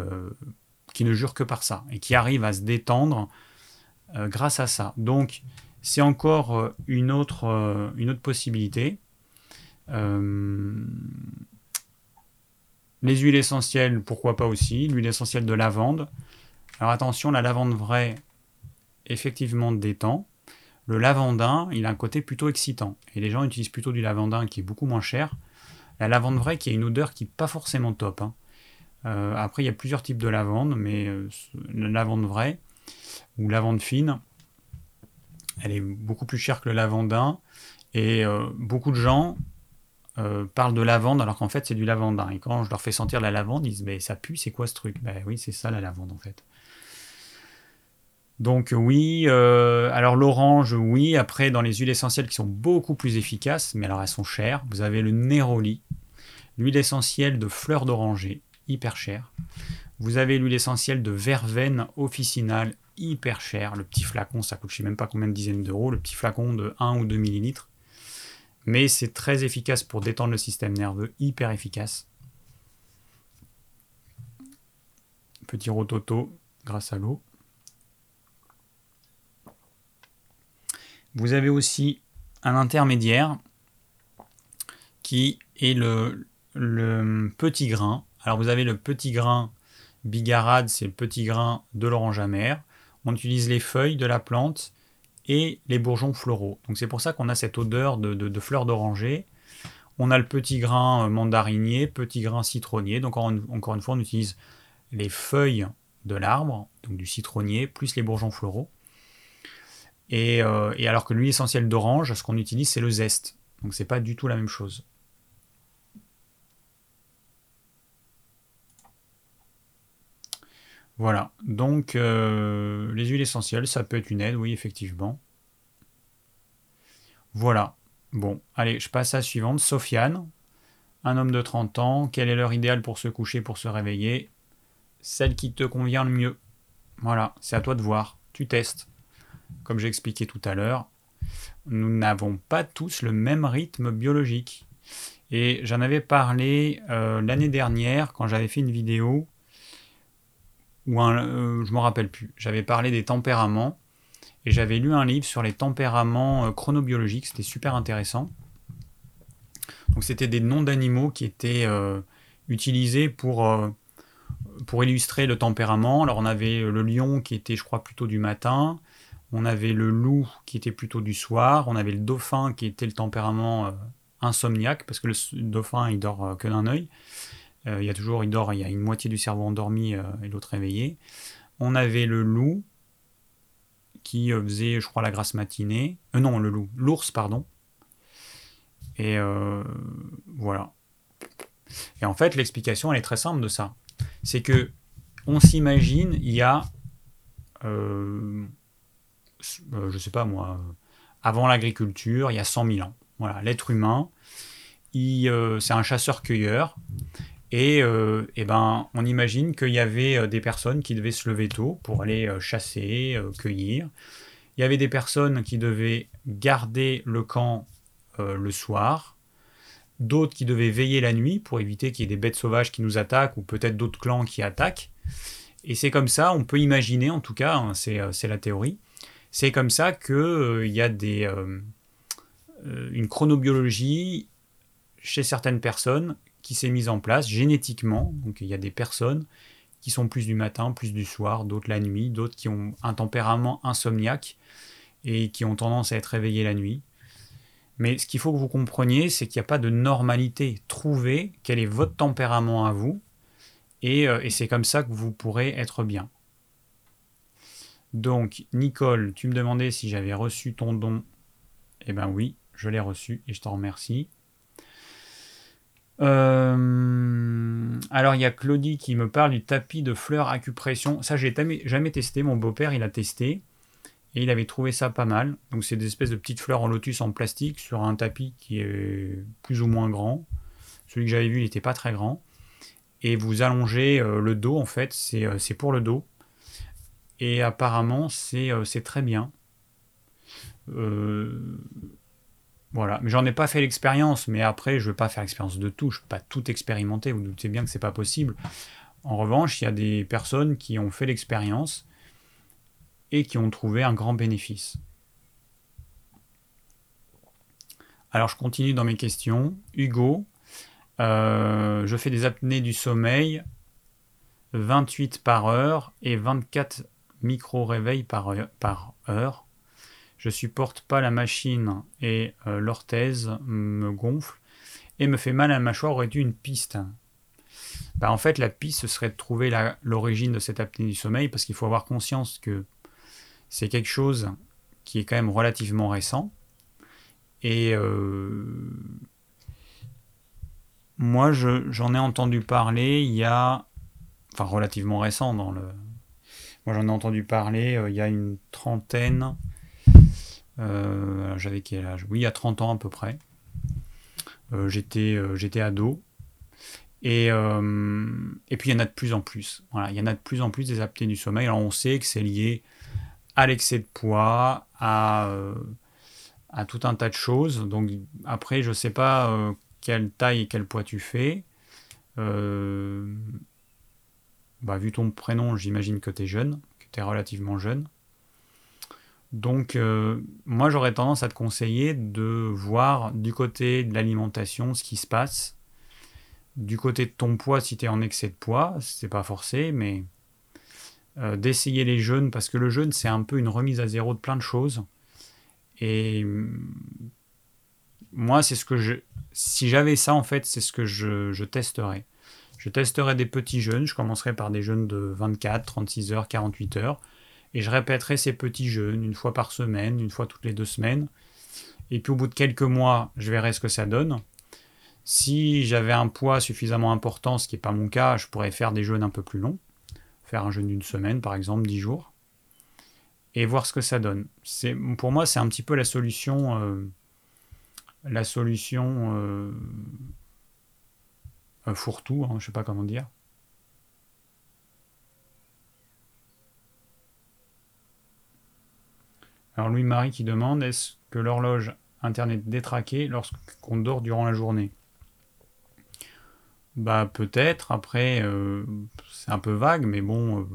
qui ne jurent que par ça, et qui arrivent à se détendre grâce à ça. Donc c'est encore une, autre, une autre possibilité. Les huiles essentielles, pourquoi pas aussi. L'huile essentielle de lavande. Alors attention, la lavande vraie, effectivement, détend. Le lavandin, il a un côté plutôt excitant. Et les gens utilisent plutôt du lavandin qui est beaucoup moins cher. La lavande vraie qui a une odeur qui n'est pas forcément top. Hein. Euh, après, il y a plusieurs types de lavande, mais euh, la lavande vraie ou lavande fine, elle est beaucoup plus chère que le lavandin. Et euh, beaucoup de gens euh, parlent de lavande alors qu'en fait c'est du lavandin. Et quand je leur fais sentir la lavande, ils disent mais ça pue, c'est quoi ce truc? Ben oui, c'est ça la lavande en fait. Donc oui, euh, alors l'orange, oui. Après, dans les huiles essentielles qui sont beaucoup plus efficaces, mais alors elles sont chères, vous avez le Neroli, l'huile essentielle de fleurs d'oranger, hyper chère. Vous avez l'huile essentielle de verveine officinale, hyper chère. Le petit flacon, ça coûte je sais même pas combien de dizaines d'euros. Le petit flacon de 1 ou 2 millilitres. Mais c'est très efficace pour détendre le système nerveux, hyper efficace. Petit rototo grâce à l'eau. Vous avez aussi un intermédiaire qui est le, petit grain. Alors vous avez le petit grain bigarade, c'est le petit grain de l'orange amère. On utilise les feuilles de la plante et les bourgeons floraux. Donc c'est pour ça qu'on a cette odeur de, fleurs d'oranger. On a le petit grain euh, mandarinier, petit grain citronnier. Donc encore une fois, on utilise les feuilles de l'arbre, donc du citronnier, plus les bourgeons floraux. Euh, et, alors que l'huile essentielle d'orange, ce qu'on utilise, c'est le zeste. Donc c'est pas du tout la même chose. Voilà, donc euh, les huiles essentielles, ça peut être une aide, oui, effectivement. Voilà, bon, allez, je passe à la suivante. Sofiane, un homme de 30 ans, quelle est l'heure idéale pour se coucher, pour se réveiller? Celle qui te convient le mieux. Voilà, c'est à toi de voir, tu testes comme j'ai expliqué tout à l'heure, nous n'avons pas tous le même rythme biologique. Et j'en avais parlé euh, l'année dernière quand j'avais fait une vidéo où un, euh, je me rappelle plus. J'avais parlé des tempéraments et j'avais lu un livre sur les tempéraments euh, chronobiologiques. C'était super intéressant. Donc c'était des noms d'animaux qui étaient utilisés pour pour illustrer le tempérament. Alors on avait le lion qui était, je crois, plutôt du matin on avait le loup qui était plutôt du soir, on avait le dauphin qui était le tempérament euh, insomniaque, parce que le dauphin il dort euh, que d'un œil. Euh, il y a toujours, il dort, il y a une moitié du cerveau endormi et l'autre réveillé. On avait le loup qui faisait, je crois, la grasse matinée. non, le loup, l'ours, pardon. Et voilà. Et en fait, l'explication, elle est très simple de ça. C'est que on s'imagine, il y a euh, je sais pas moi, avant l'agriculture, il y a 100 000 ans. Voilà, l'être humain, euh, c'est un chasseur-cueilleur. Et, euh, eh ben, on imagine qu'il y avait des personnes qui devaient se lever tôt pour aller chasser, cueillir. Il y avait des personnes qui devaient garder le camp le soir. D'autres qui devaient veiller la nuit pour éviter qu'il y ait des bêtes sauvages qui nous attaquent ou peut-être d'autres clans qui attaquent. Et c'est comme ça, on peut imaginer en tout cas, hein, c'est la théorie, c'est comme ça qu'il euh, y a des, euh, euh, une chronobiologie chez certaines personnes qui s'est mise en place génétiquement. Donc il y a des personnes qui sont plus du matin, plus du soir, d'autres la nuit, d'autres qui ont un tempérament insomniaque et qui ont tendance à être réveillés la nuit. Mais ce qu'il faut que vous compreniez, c'est qu'il n'y a pas de normalité. Trouvez quel est votre tempérament à vous, et c'est comme ça que vous pourrez être bien. Donc, Nicole, tu me demandais si j'avais reçu ton don. Eh bien oui, je l'ai reçu et je t'en remercie. Euh, alors, il y a Claudie qui me parle du tapis de fleurs acupression. Ça, j'ai jamais testé. Mon beau-père, il a testé. Et il avait trouvé ça pas mal. Donc, c'est des espèces de petites fleurs en lotus en plastique sur un tapis qui est plus ou moins grand. Celui que j'avais vu, il n'était pas très grand. Et vous allongez euh, le dos, en fait, euh, c'est pour le dos. Et apparemment, c'est très bien. Euh, voilà, mais j'en ai pas fait l'expérience, mais après, je veux pas faire l'expérience de tout, je peux pas tout expérimenter, vous doutez bien que c'est pas possible. En revanche, il y a des personnes qui ont fait l'expérience et qui ont trouvé un grand bénéfice. Alors, je continue dans mes questions. Hugo, euh, je fais des apnées du sommeil 28 par heure et 24 micro-réveil par, par heure. Je supporte pas la machine et euh, l'orthèse me gonfle et me fait mal à la mâchoire. Aurait-il une piste bah, En fait, la piste ce serait de trouver l'origine de cette apnée du sommeil parce qu'il faut avoir conscience que c'est quelque chose qui est quand même relativement récent. Et euh, moi, j'en ai entendu parler il y a, enfin relativement récent dans le, Moi j'en ai entendu parler euh, il y a une trentaine. J'avais quel âge? Oui, il y a 30 ans à peu près. J'étais j'étais ado. Et, et puis il y en a de plus en plus. Voilà, il y en a de plus en plus des apnées du sommeil. Alors on sait que c'est lié à l'excès de poids, à, à tout un tas de choses. Donc après, je ne sais pas quelle taille et quel poids tu fais. Euh, bah, vu ton prénom, j'imagine que tu es jeune, que tu es relativement jeune. Donc, euh, moi, j'aurais tendance à te conseiller de voir du côté de l'alimentation ce qui se passe. Du côté de ton poids, si tu es en excès de poids, c'est pas forcé, mais euh, d'essayer les jeûnes, parce que le jeûne, c'est un peu une remise à zéro de plein de choses. Et moi, c'est ce que je. Si j'avais ça, en fait, c'est ce que je, testerais. Je testerais des petits jeûnes. Je commencerai par des jeûnes de 24, 36 heures, 48 heures. Et je répéterai ces petits jeûnes une fois par semaine, une fois toutes les deux semaines. Et puis au bout de quelques mois, je verrai ce que ça donne. Si j'avais un poids suffisamment important, ce qui n'est pas mon cas, je pourrais faire des jeûnes un peu plus longs. Faire un jeûne d'une semaine, par exemple, 10 jours. Et voir ce que ça donne. Pour moi, c'est un petit peu la solution. Euh, la solution euh, fourre-tout, hein, je ne sais pas comment dire. Alors Louis-Marie qui demande est-ce que l'horloge Internet détraquée lorsqu'on dort durant la journée? Bah peut-être, après euh, c'est un peu vague, mais bon,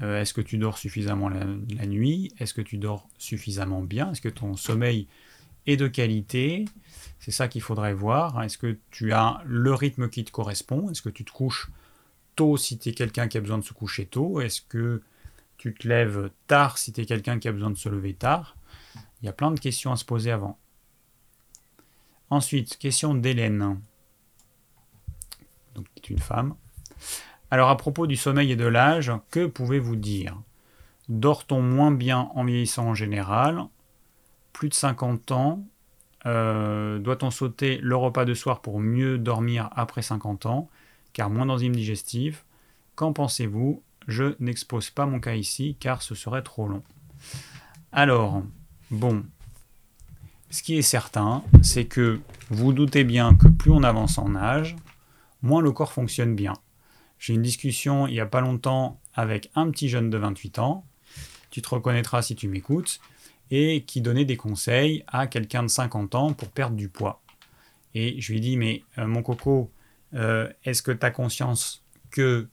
euh, est-ce que tu dors suffisamment la nuit? Est-ce que tu dors suffisamment bien? Est-ce que ton sommeil et de qualité? C'est ça qu'il faudrait voir. Est-ce que tu as le rythme qui te correspond? Est-ce que tu te couches tôt si tu es quelqu'un qui a besoin de se coucher tôt? Est-ce que tu te lèves tard si tu es quelqu'un qui a besoin de se lever tard. Il y a plein de questions à se poser avant. Ensuite, question d'Hélène, donc qui est une femme. Alors à propos du sommeil et de l'âge, que pouvez-vous dire? Dort-on moins bien en vieillissant en général? Plus de 50 ans, euh, doit-on sauter le repas de soir pour mieux dormir après 50 ans, car moins d'enzymes digestives. Qu'en pensez-vous? Je n'expose pas mon cas ici, car ce serait trop long. Alors, bon, ce qui est certain, c'est que vous doutez bien que plus on avance en âge, moins le corps fonctionne bien. J'ai une discussion il n'y a pas longtemps avec un petit jeune de 28 ans. Tu te reconnaîtras si tu m'écoutes et qui donnait des conseils à quelqu'un de 50 ans pour perdre du poids. Et je lui ai dit, mais euh, mon coco, euh, est-ce que tu as conscience que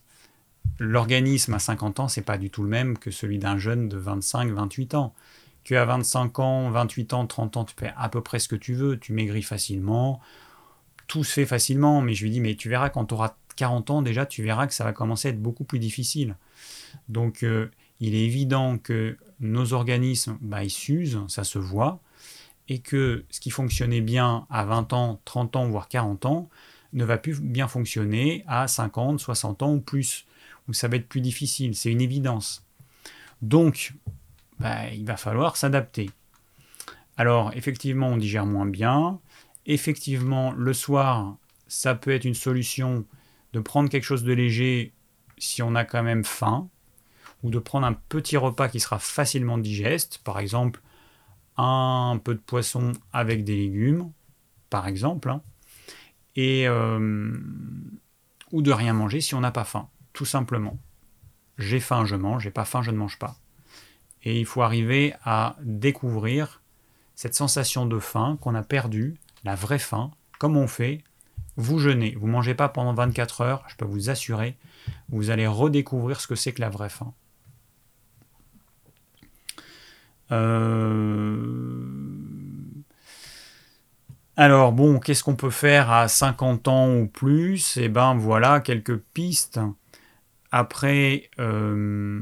l'organisme à 50 ans, c'est pas du tout le même que celui d'un jeune de 25, 28 ans. Que à 25 ans, 28 ans, 30 ans, tu fais à peu près ce que tu veux, tu maigris facilement, tout se fait facilement, mais je lui dis, mais tu verras quand tu auras 40 ans déjà, tu verras que ça va commencer à être beaucoup plus difficile. Donc, euh, il est évident que nos organismes, bah, ils s'usent, ça se voit, et que ce qui fonctionnait bien à 20 ans, 30 ans, voire 40 ans, ne va plus bien fonctionner à 50, 60 ans ou plus, où ça va être plus difficile, c'est une évidence. Donc, bah, il va falloir s'adapter. Alors, effectivement, on digère moins bien. Effectivement, le soir, ça peut être une solution de prendre quelque chose de léger si on a quand même faim ou de prendre un petit repas qui sera facilement digeste, par exemple un peu de poisson avec des légumes, par exemple, hein, et, euh, ou de rien manger si on n'a pas faim, tout simplement. J'ai faim, je mange, j'ai pas faim, je ne mange pas. Et il faut arriver à découvrir cette sensation de faim qu'on a perdue, la vraie faim, comme on fait. Vous jeûnez, vous mangez pas pendant 24 heures, je peux vous assurer, vous allez redécouvrir ce que c'est que la vraie faim. Euh, alors bon, qu'est-ce qu'on peut faire à 50 ans ou plus? Eh ben voilà quelques pistes. Après, euh,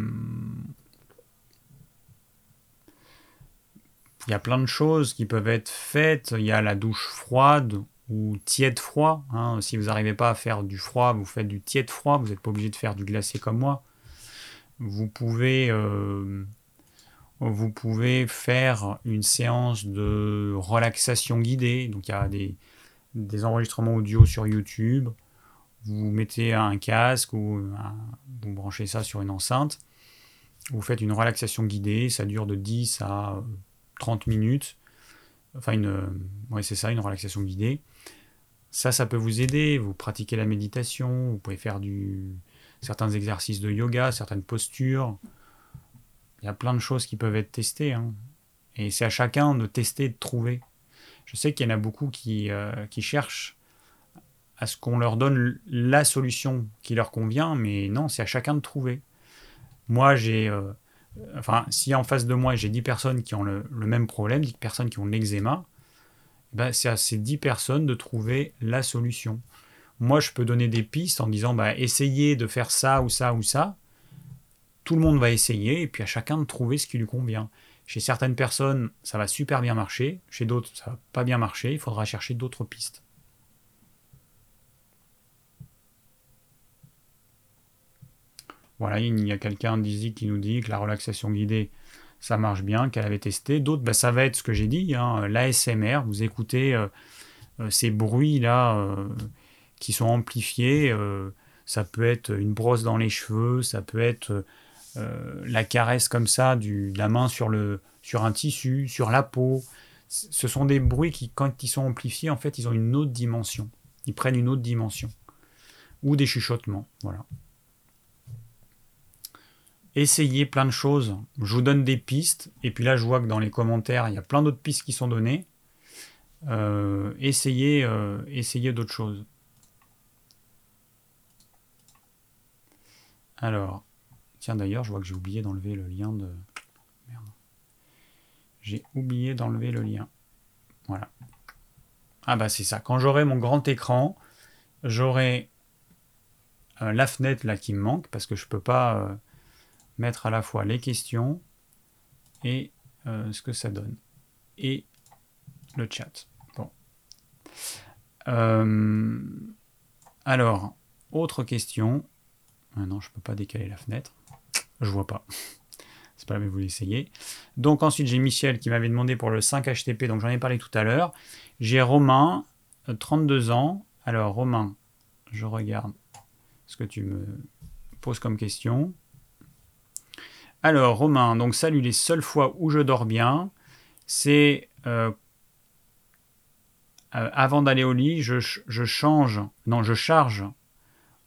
il y a plein de choses qui peuvent être faites. Il y a la douche froide ou tiède froid. Hein. Si vous n'arrivez pas à faire du froid, vous faites du tiède froid. Vous n'êtes pas obligé de faire du glacé comme moi. Vous pouvez euh, vous pouvez faire une séance de relaxation guidée. Donc il y a des, enregistrements audio sur YouTube. Vous mettez un casque ou vous branchez ça sur une enceinte. Vous faites une relaxation guidée, ça dure de 10 à 30 minutes. Enfin, une, ouais, c'est ça, une relaxation guidée. Ça, ça peut vous aider. Vous pratiquez la méditation, vous pouvez faire du, certains exercices de yoga, certaines postures. Il y a plein de choses qui peuvent être testées. Hein. Et c'est à chacun de tester de trouver. Je sais qu'il y en a beaucoup qui, euh, qui cherchent à ce qu'on leur donne la solution qui leur convient, mais non, c'est à chacun de trouver. Moi, j'ai. Euh, enfin, si en face de moi j'ai 10 personnes qui ont le, même problème, 10 personnes qui ont l'eczéma, ben, c'est à ces 10 personnes de trouver la solution. Moi, je peux donner des pistes en disant bah, essayez de faire ça ou ça ou ça. Tout le monde va essayer et puis à chacun de trouver ce qui lui convient. Chez certaines personnes, ça va super bien marcher. Chez d'autres, ça va pas bien marcher. Il faudra chercher d'autres pistes. Voilà, il y a quelqu'un d'ici qui nous dit que la relaxation guidée, ça marche bien, qu'elle avait testé. D'autres, bah, ça va être ce que j'ai dit, hein, l'ASMR. Vous écoutez euh, euh, ces bruits-là euh, qui sont amplifiés. ça peut être une brosse dans les cheveux, ça peut être la caresse comme ça, du, de la main sur, sur un tissu, sur la peau. Ce sont des bruits qui, quand ils sont amplifiés, en fait, ils ont une autre dimension. Ils prennent une autre dimension. Ou des chuchotements, voilà essayez plein de choses. Je vous donne des pistes, et puis là je vois que dans les commentaires, il y a plein d'autres pistes qui sont données. Euh, essayez, euh, essayez d'autres choses. Alors, tiens d'ailleurs, je vois que j'ai oublié d'enlever le lien de... Merde. J'ai oublié d'enlever le lien. Voilà. Ah bah c'est ça. Quand j'aurai mon grand écran, j'aurai euh, la fenêtre là qui me manque, parce que je peux pas mettre à la fois les questions et euh, ce que ça donne. Et le chat. Bon. Euh, alors, autre question. Ah non, je ne peux pas décaler la fenêtre. Je vois pas. C'est pas mais vous l'essayez. Donc ensuite, j'ai Michel qui m'avait demandé pour le 5 HTP, donc j'en ai parlé tout à l'heure. J'ai Romain, 32 euh, ans. Alors Romain, je regarde ce que tu me poses comme question. Alors, Romain, donc salut, les seules fois où je dors bien, c'est euh, euh, avant d'aller au lit, je, change, non, je charge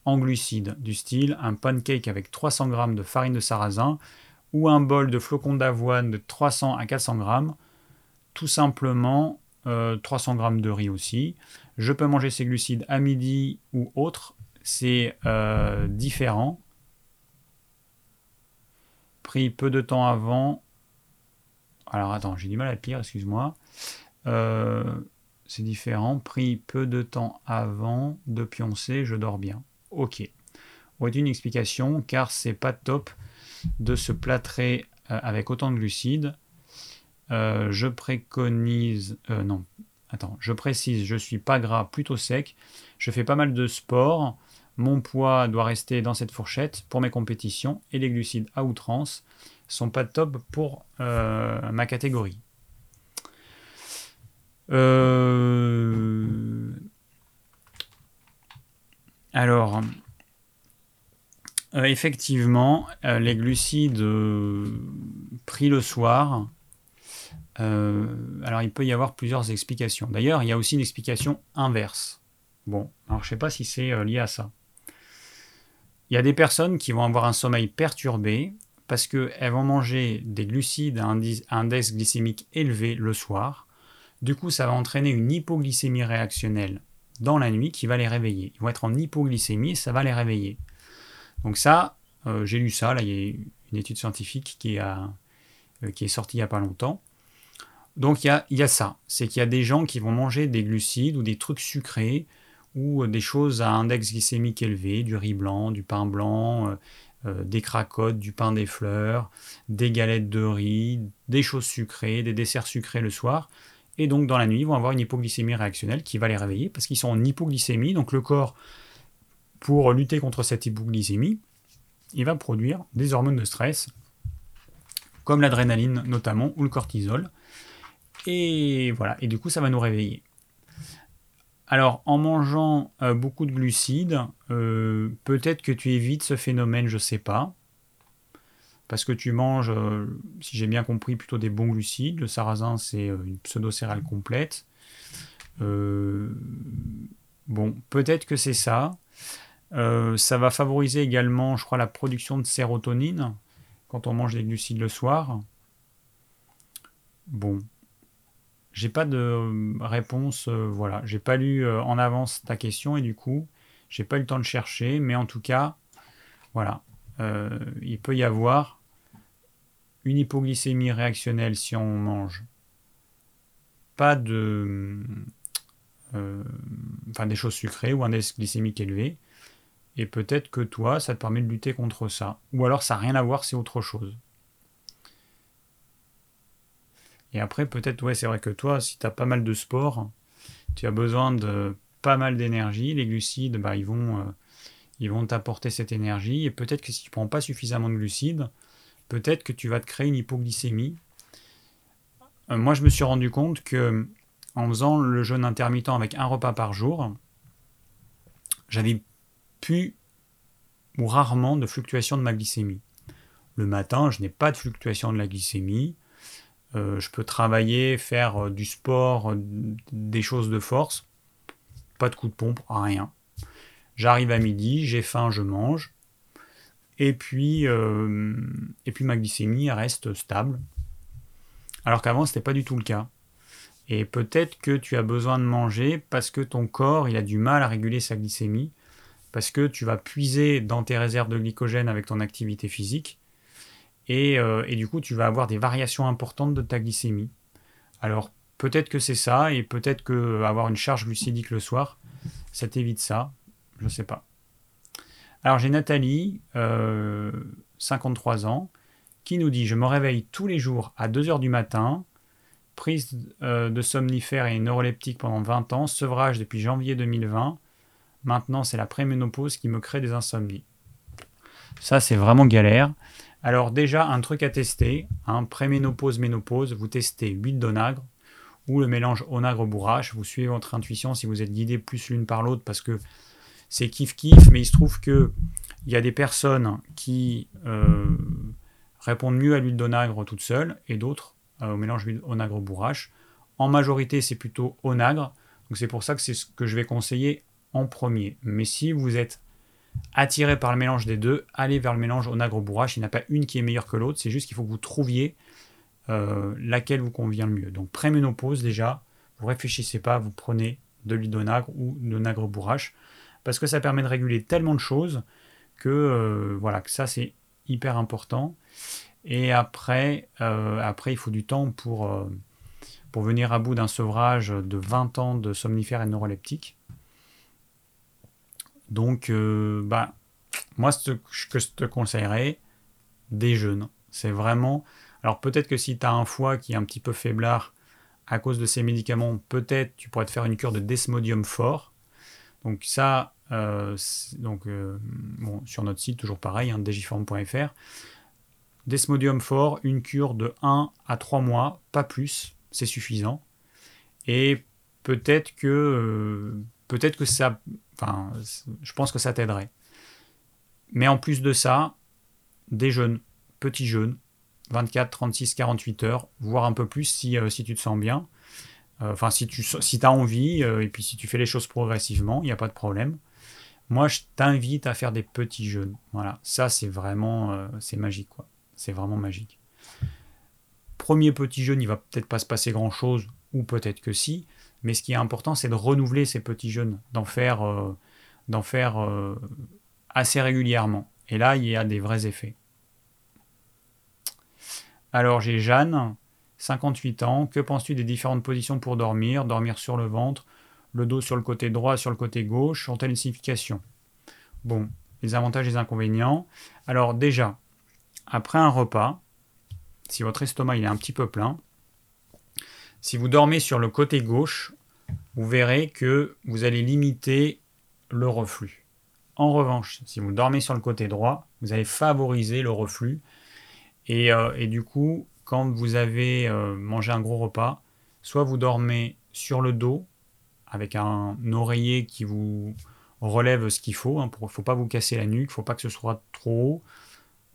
en glucides du style un pancake avec 300 g de farine de sarrasin ou un bol de flocons d'avoine de 300 à 400 g, tout simplement 300 euh, g de riz aussi. Je peux manger ces glucides à midi ou autre, c'est différent pris peu de temps avant. Alors attends, j'ai du mal à lire, excuse-moi. Euh, c'est différent. Pris peu de temps avant de pioncer, je dors bien. Ok. Aurait une explication, car c'est pas top de se plâtrer euh, avec autant de glucides. Euh, je préconise. non, attends, je précise, je suis pas gras, plutôt sec. Je fais pas mal de sport. Mon poids doit rester dans cette fourchette pour mes compétitions et les glucides à outrance sont pas top pour euh, ma catégorie. Euh, alors, euh, effectivement, les glucides pris le soir, alors il peut y avoir plusieurs explications. D'ailleurs, il y a aussi une explication inverse. Bon, alors je ne sais pas si c'est lié à ça. Il y a des personnes qui vont avoir un sommeil perturbé parce qu'elles vont manger des glucides à un index glycémique élevé le soir. Du coup, ça va entraîner une hypoglycémie réactionnelle dans la nuit qui va les réveiller. Ils vont être en hypoglycémie et ça va les réveiller. Donc ça, euh, j'ai lu ça, là, il y a une étude scientifique qui, euh, est sortie il n'y a pas longtemps. Donc y a, il y a ça, c'est qu'il y a des gens qui vont manger des glucides ou des trucs sucrés ou euh, des choses à index glycémique élevé, du riz blanc, du pain blanc, euh, euh, des cracottes, du pain des fleurs, des galettes de riz, des choses sucrées, des desserts sucrés le soir. Et donc dans la nuit, ils vont avoir une hypoglycémie réactionnelle qui va les réveiller parce qu'ils sont en hypoglycémie. Donc le corps, pour lutter contre cette hypoglycémie, il va produire des hormones de stress, comme l'adrénaline notamment, ou le cortisol. Et voilà, et du coup ça va nous réveiller. Alors, en mangeant euh, beaucoup de glucides, euh, peut-être que tu évites ce phénomène, je ne sais pas. parce que tu manges, euh, si j'ai bien compris, plutôt des bons glucides. Le sarrasin, c'est une pseudo-céréale complète. bon, peut-être que c'est ça. ça va favoriser également, je crois, la production de sérotonine quand on mange des glucides le soir. Bon, j'ai pas de réponse, voilà. J'ai pas lu en avance ta question et du coup, j'ai pas eu le temps de chercher, mais en tout cas, voilà, il peut y avoir une hypoglycémie réactionnelle si on mange pas de euh, enfin des choses sucrées ou un indice glycémique élevé et peut-être que toi ça te permet de lutter contre ça. Ou alors ça n'a rien à voir c'est autre chose et après peut-être ouais c'est vrai que toi si tu as pas mal de sport tu as besoin de pas mal d'énergie les glucides bah, ils vont euh, t'apporter cette énergie et peut-être que si tu prends pas suffisamment de glucides peut-être que tu vas te créer une hypoglycémie. Euh, moi, je me suis rendu compte que en faisant le jeûne intermittent avec un repas par jour, j'avais plus ou rarement de fluctuation de ma glycémie. Le matin, je n'ai pas de fluctuation de la glycémie. Euh, je peux travailler, faire euh, du sport, des choses de force. Pas de coup de pompe, rien. J'arrive à midi, j'ai faim, je mange. Et puis, euh, et puis ma glycémie reste stable. Alors qu'avant, ce n'était pas du tout le cas. Et peut-être que tu as besoin de manger parce que ton corps il a du mal à réguler sa glycémie, parce que tu vas puiser dans tes réserves de glycogène avec ton activité physique, et, euh, et du coup tu vas avoir des variations importantes de ta glycémie. Alors peut-être que c'est ça, et peut-être que avoir une charge glucidique le soir, ça t'évite ça, je ne sais pas. Alors j'ai Nathalie, 53 euh, ans, qui nous dit Je me réveille tous les jours à 2 h du matin, prise euh, de somnifères et neuroleptiques pendant 20 ans, sevrage depuis janvier 2020. Maintenant, c'est la préménopause qui me crée des insomnies. Ça, c'est vraiment galère. Alors, déjà, un truc à tester hein, préménopause, ménopause, vous testez huile d'onagre ou le mélange onagre-bourrache. Vous suivez votre intuition si vous êtes guidé plus l'une par l'autre parce que c'est kiff-kiff, mais il se trouve que il y a des personnes qui euh, répondent mieux à l'huile d'onagre toute seule et d'autres euh, au mélange huile onagre-bourrache. En majorité, c'est plutôt onagre, donc c'est pour ça que c'est ce que je vais conseiller en premier. Mais si vous êtes attiré par le mélange des deux, allez vers le mélange onagre-bourrache. Il n'y a pas une qui est meilleure que l'autre, c'est juste qu'il faut que vous trouviez euh, laquelle vous convient le mieux. Donc pré-ménopause déjà, vous réfléchissez pas, vous prenez de l'huile d'onagre ou de l'onagre-bourrache parce que ça permet de réguler tellement de choses que euh, voilà, que ça c'est hyper important. Et après, euh, après, il faut du temps pour, pour venir à bout d'un sevrage de 20 ans de somnifères et neuroleptiques. Donc, bah, moi, ce que je te conseillerais, déjeune. C'est vraiment. Alors, peut-être que si tu as un foie qui est un petit peu faiblard à cause de ces médicaments, peut-être tu pourrais te faire une cure de desmodium fort. Donc ça, euh, donc, euh, sur notre site, toujours pareil, hein. Desmodium fort, une cure de 1 à 3 mois, pas plus, c'est suffisant. Et peut-être que, euh, peut-être que ça, enfin, je pense que ça t'aiderait. Mais en plus de ça, des jeûnes, petits jeûnes, 24, 36, 48 heures, voire un peu plus si, si tu te sens bien. Enfin, si tu as envie, et puis si tu fais les choses progressivement, il n'y a pas de problème. Moi, je t'invite à faire des petits jeûnes. Voilà, ça c'est vraiment, euh, c'est magique quoi. C'est vraiment magique. Premier petit jeûne, il va peut-être pas se passer grand chose, ou peut-être que si. Mais ce qui est important, c'est de renouveler ces petits jeûnes, d'en faire, euh, euh, assez régulièrement. Et là, il y a des vrais effets. Alors j'ai Jeanne, 58 ans. Que penses-tu des différentes positions pour dormir? Dormir sur le ventre, le dos sur le côté droit, sur le côté gauche, ont-elles signification Bon, les avantages et les inconvénients. Alors déjà, après un repas, si votre estomac il est un petit peu plein, si vous dormez sur le côté gauche, vous verrez que vous allez limiter le reflux. En revanche, si vous dormez sur le côté droit, vous allez favoriser le reflux. Et, euh, du coup, quand vous avez euh, mangé un gros repas, soit vous dormez sur le dos, avec un oreiller qui vous relève ce qu'il faut. Il hein, ne faut pas vous casser la nuque, il ne faut pas que ce soit trop haut.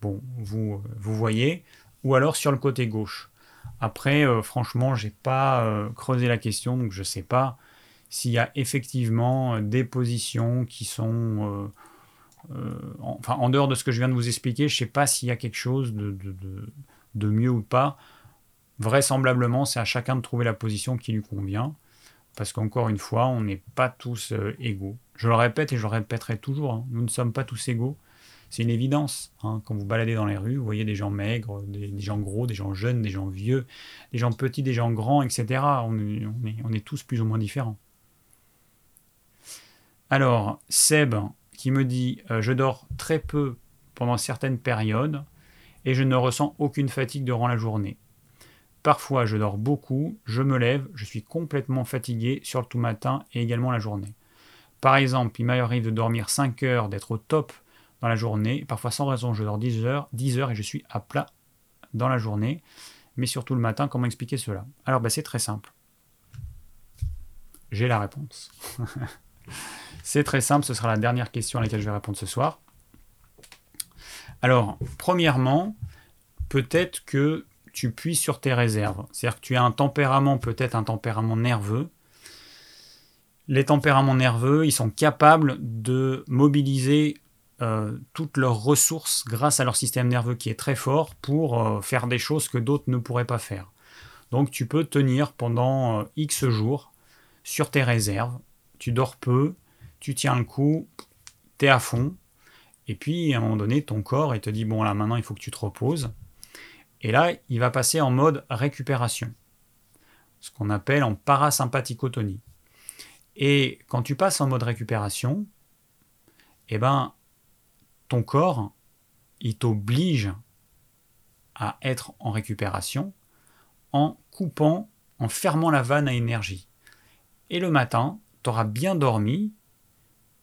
Bon, vous, vous voyez. Ou alors sur le côté gauche. Après, franchement, franchement, j'ai pas creusé la question, donc je sais pas s'il y a effectivement des positions qui sont en, enfin, en dehors de ce que je viens de vous expliquer, je sais pas s'il y a quelque chose de, mieux ou pas. Vraisemblablement, c'est à chacun de trouver la position qui lui convient. Parce qu'encore une fois, on n'est pas tous euh, égaux. Je le répète et je le répéterai toujours, hein, nous ne sommes pas tous égaux. C'est une évidence. Hein. Quand vous baladez dans les rues, vous voyez des gens maigres, des, gens gros, des gens jeunes, des gens vieux, des gens petits, des gens grands, etc. On est, tous plus ou moins différents. Alors, Seb qui me dit euh, Je dors très peu pendant certaines périodes et je ne ressens aucune fatigue durant la journée. Parfois, je dors beaucoup, je me lève, je suis complètement fatigué sur le tout matin et également la journée. Par exemple, il m'arrive de dormir 5 heures, d'être au top la journée. Parfois, sans raison, je dors 10 heures, 10 heures et je suis à plat dans la journée. Mais surtout le matin, comment expliquer cela? Alors, bah, c'est très simple. J'ai la réponse. c'est très simple, ce sera la dernière question à laquelle je vais répondre ce soir. Alors, premièrement, peut-être que tu puisses sur tes réserves. C'est-à-dire que tu as un tempérament, peut-être un tempérament nerveux. Les tempéraments nerveux, ils sont capables de mobiliser euh, toutes leurs ressources grâce à leur système nerveux qui est très fort pour euh, faire des choses que d'autres ne pourraient pas faire. Donc tu peux tenir pendant euh, X jours sur tes réserves. Tu dors peu, tu tiens le coup, tu es à fond, et puis, à un moment donné, ton corps, il te dit, bon, là, maintenant, il faut que tu te reposes. Et là, il va passer en mode récupération, ce qu'on appelle en parasympathicotonie. Et quand tu passes en mode récupération, eh ben, ton corps, il t'oblige à être en récupération en coupant, en fermant la vanne à énergie. Et le matin, tu auras bien dormi,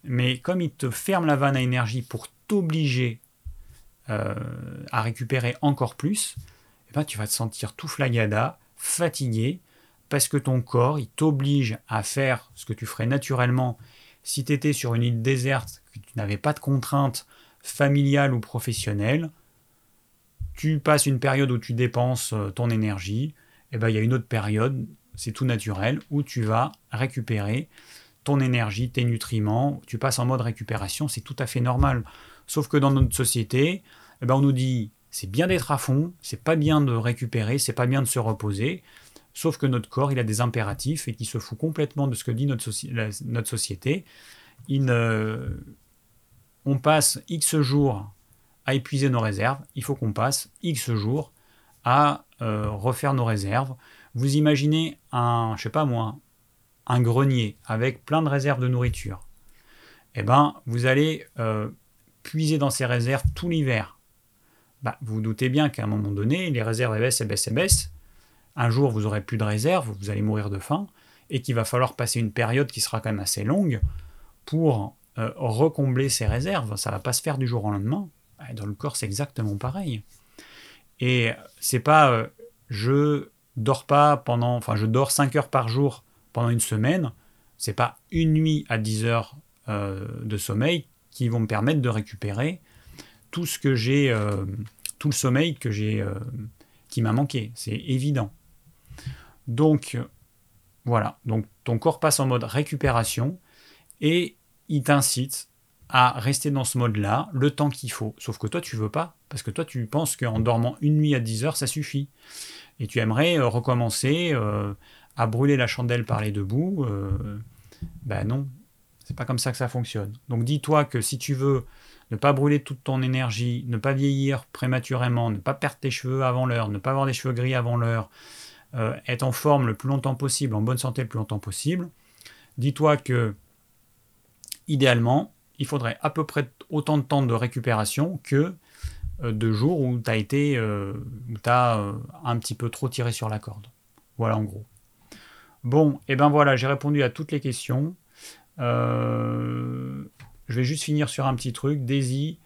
mais comme il te ferme la vanne à énergie pour t'obliger euh, à récupérer encore plus, eh ben, tu vas te sentir tout flagada, fatigué, parce que ton corps, il t'oblige à faire ce que tu ferais naturellement si tu étais sur une île déserte, que tu n'avais pas de contraintes familiales ou professionnelles. Tu passes une période où tu dépenses euh, ton énergie, et eh ben, il y a une autre période, c'est tout naturel, où tu vas récupérer ton énergie, tes nutriments, tu passes en mode récupération, c'est tout à fait normal. Sauf que dans notre société, eh ben on nous dit c'est bien d'être à fond, c'est pas bien de récupérer, c'est pas bien de se reposer. Sauf que notre corps, il a des impératifs et qui se fout complètement de ce que dit notre, notre société. Il, on passe X jours à épuiser nos réserves, il faut qu'on passe X jours à euh, refaire nos réserves. Vous imaginez un, je sais pas moi, un grenier avec plein de réserves de nourriture. Eh ben, vous allez euh, puiser dans ces réserves tout l'hiver. Bah, vous, vous doutez bien qu'à un moment donné, les réserves baissent, et baissent, et baissent. Un jour, vous aurez plus de réserves, vous allez mourir de faim, et qu'il va falloir passer une période qui sera quand même assez longue pour euh, recombler ces réserves. Ça va pas se faire du jour au lendemain. Dans le corps, c'est exactement pareil. Et c'est pas euh, je dors pas pendant, enfin je dors 5 heures par jour pendant une semaine. C'est pas une nuit à 10 heures euh, de sommeil qui vont me permettre de récupérer tout ce que j'ai, tout le sommeil que j'ai, qui m'a manqué. C'est évident. Donc voilà. Donc ton corps passe en mode récupération et il t'incite à rester dans ce mode-là le temps qu'il faut. Sauf que toi, tu veux pas, parce que toi, tu penses qu'en dormant une nuit à 10 heures, ça suffit. Et tu aimerais recommencer à brûler la chandelle par les deux bouts. ben non, c'est pas comme ça que ça fonctionne. Donc dis-toi que si tu veux ne pas brûler toute ton énergie, ne pas vieillir prématurément, ne pas perdre tes cheveux avant l'heure, ne pas avoir des cheveux gris avant l'heure, euh, être en forme le plus longtemps possible, en bonne santé le plus longtemps possible, dis-toi que idéalement, il faudrait à peu près autant de temps de récupération que euh, de jours où tu as été euh, as, un petit peu trop tiré sur la corde. Voilà en gros. Bon, et ben voilà, j'ai répondu à toutes les questions. Euh, je vais juste finir sur un petit truc. Daisy,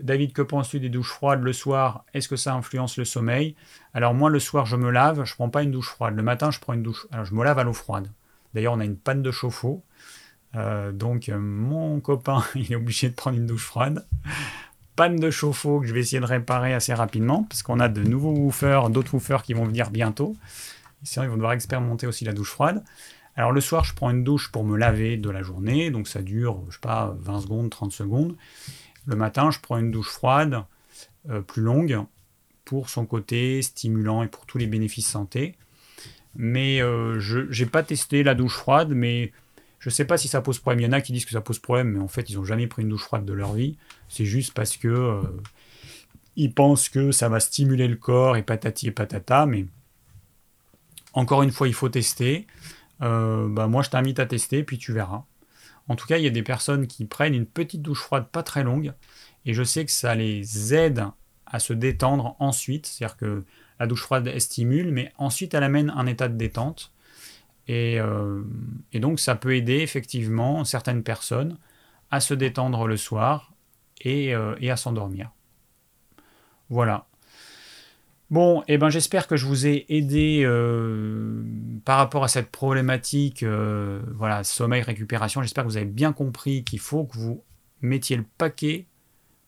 David, que penses-tu des douches froides le soir Est-ce que ça influence le sommeil? Alors moi, le soir, je me lave, je prends pas une douche froide. Le matin, je prends une douche. Alors je me lave à l'eau froide. D'ailleurs, on a une panne de chauffe-eau. Euh, donc mon copain, il est obligé de prendre une douche froide. panne de chauffe-eau que je vais essayer de réparer assez rapidement, parce qu'on a de nouveaux woofers, d'autres woofers qui vont venir bientôt. Sinon, ils vont devoir expérimenter aussi la douche froide. Alors le soir, je prends une douche pour me laver de la journée, donc ça dure, je sais pas, 20 secondes, 30 secondes. Le matin, je prends une douche froide, euh, plus longue, pour son côté stimulant et pour tous les bénéfices santé. Mais euh, je n'ai pas testé la douche froide, mais je ne sais pas si ça pose problème. Il y en a qui disent que ça pose problème, mais en fait, ils n'ont jamais pris une douche froide de leur vie. C'est juste parce que euh, ils pensent que ça va stimuler le corps et patati et patata, mais encore une fois, il faut tester. Euh, bah moi, je t'invite à tester, puis tu verras. En tout cas, il y a des personnes qui prennent une petite douche froide pas très longue, et je sais que ça les aide à se détendre ensuite. C'est-à-dire que la douche froide, elle stimule, mais ensuite, elle amène un état de détente. Et, euh, donc, ça peut aider effectivement certaines personnes à se détendre le soir et, euh, et à s'endormir. Voilà. Bon, eh ben, j'espère que je vous ai aidé euh, par rapport à cette problématique, voilà, sommeil, récupération. J'espère que vous avez bien compris qu'il faut que vous mettiez le paquet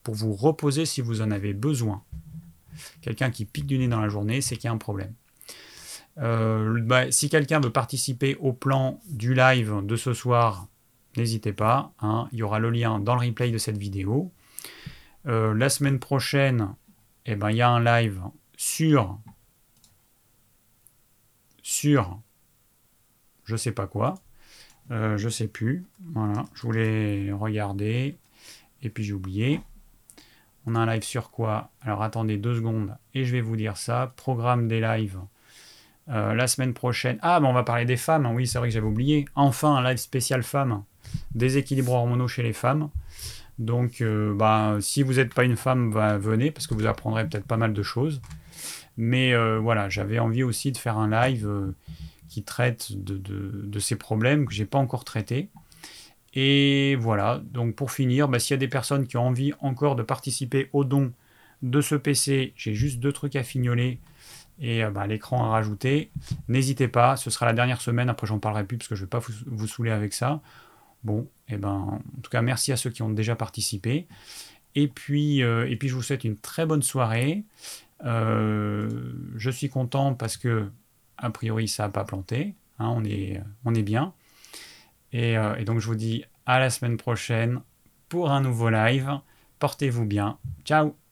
pour vous reposer si vous en avez besoin. Quelqu'un qui pique du nez dans la journée, c'est qu'il y a un problème. Euh, bah, si quelqu'un veut participer au plan du live de ce soir, n'hésitez pas. Hein. il y aura le lien dans le replay de cette vidéo. la semaine prochaine, eh ben, il y a un live sur sur je sais pas quoi. Euh, je sais plus. Voilà, je voulais regarder et puis j'ai oublié. On a un live sur quoi? Alors attendez deux secondes et je vais vous dire ça. Programme des lives. Euh, la semaine prochaine. Ah, mais on va parler des femmes. Oui, c'est vrai que j'avais oublié. Enfin, un live spécial femmes. Déséquilibre hormonaux chez les femmes. Donc, euh, bah, si vous n'êtes pas une femme, venez parce que vous apprendrez peut-être pas mal de choses. Mais euh, voilà, j'avais envie aussi de faire un live qui traite de, ces problèmes que j'ai pas encore traités. Et voilà, donc pour finir, bah, s'il y a des personnes qui ont envie encore de participer au don de ce PC, j'ai juste deux trucs à fignoler et bah, l'écran à rajouter. N'hésitez pas, ce sera la dernière semaine, après j'en parlerai plus parce que je ne vais pas vous, saouler avec ça. Bon, et eh ben, en tout cas, merci à ceux qui ont déjà participé. Et puis, euh, et puis je vous souhaite une très bonne soirée. Euh, je suis content parce que, a priori, ça n'a pas planté. Hein, on, est, on est bien. Euh, et donc, je vous dis à la semaine prochaine pour un nouveau live. Portez-vous bien. Ciao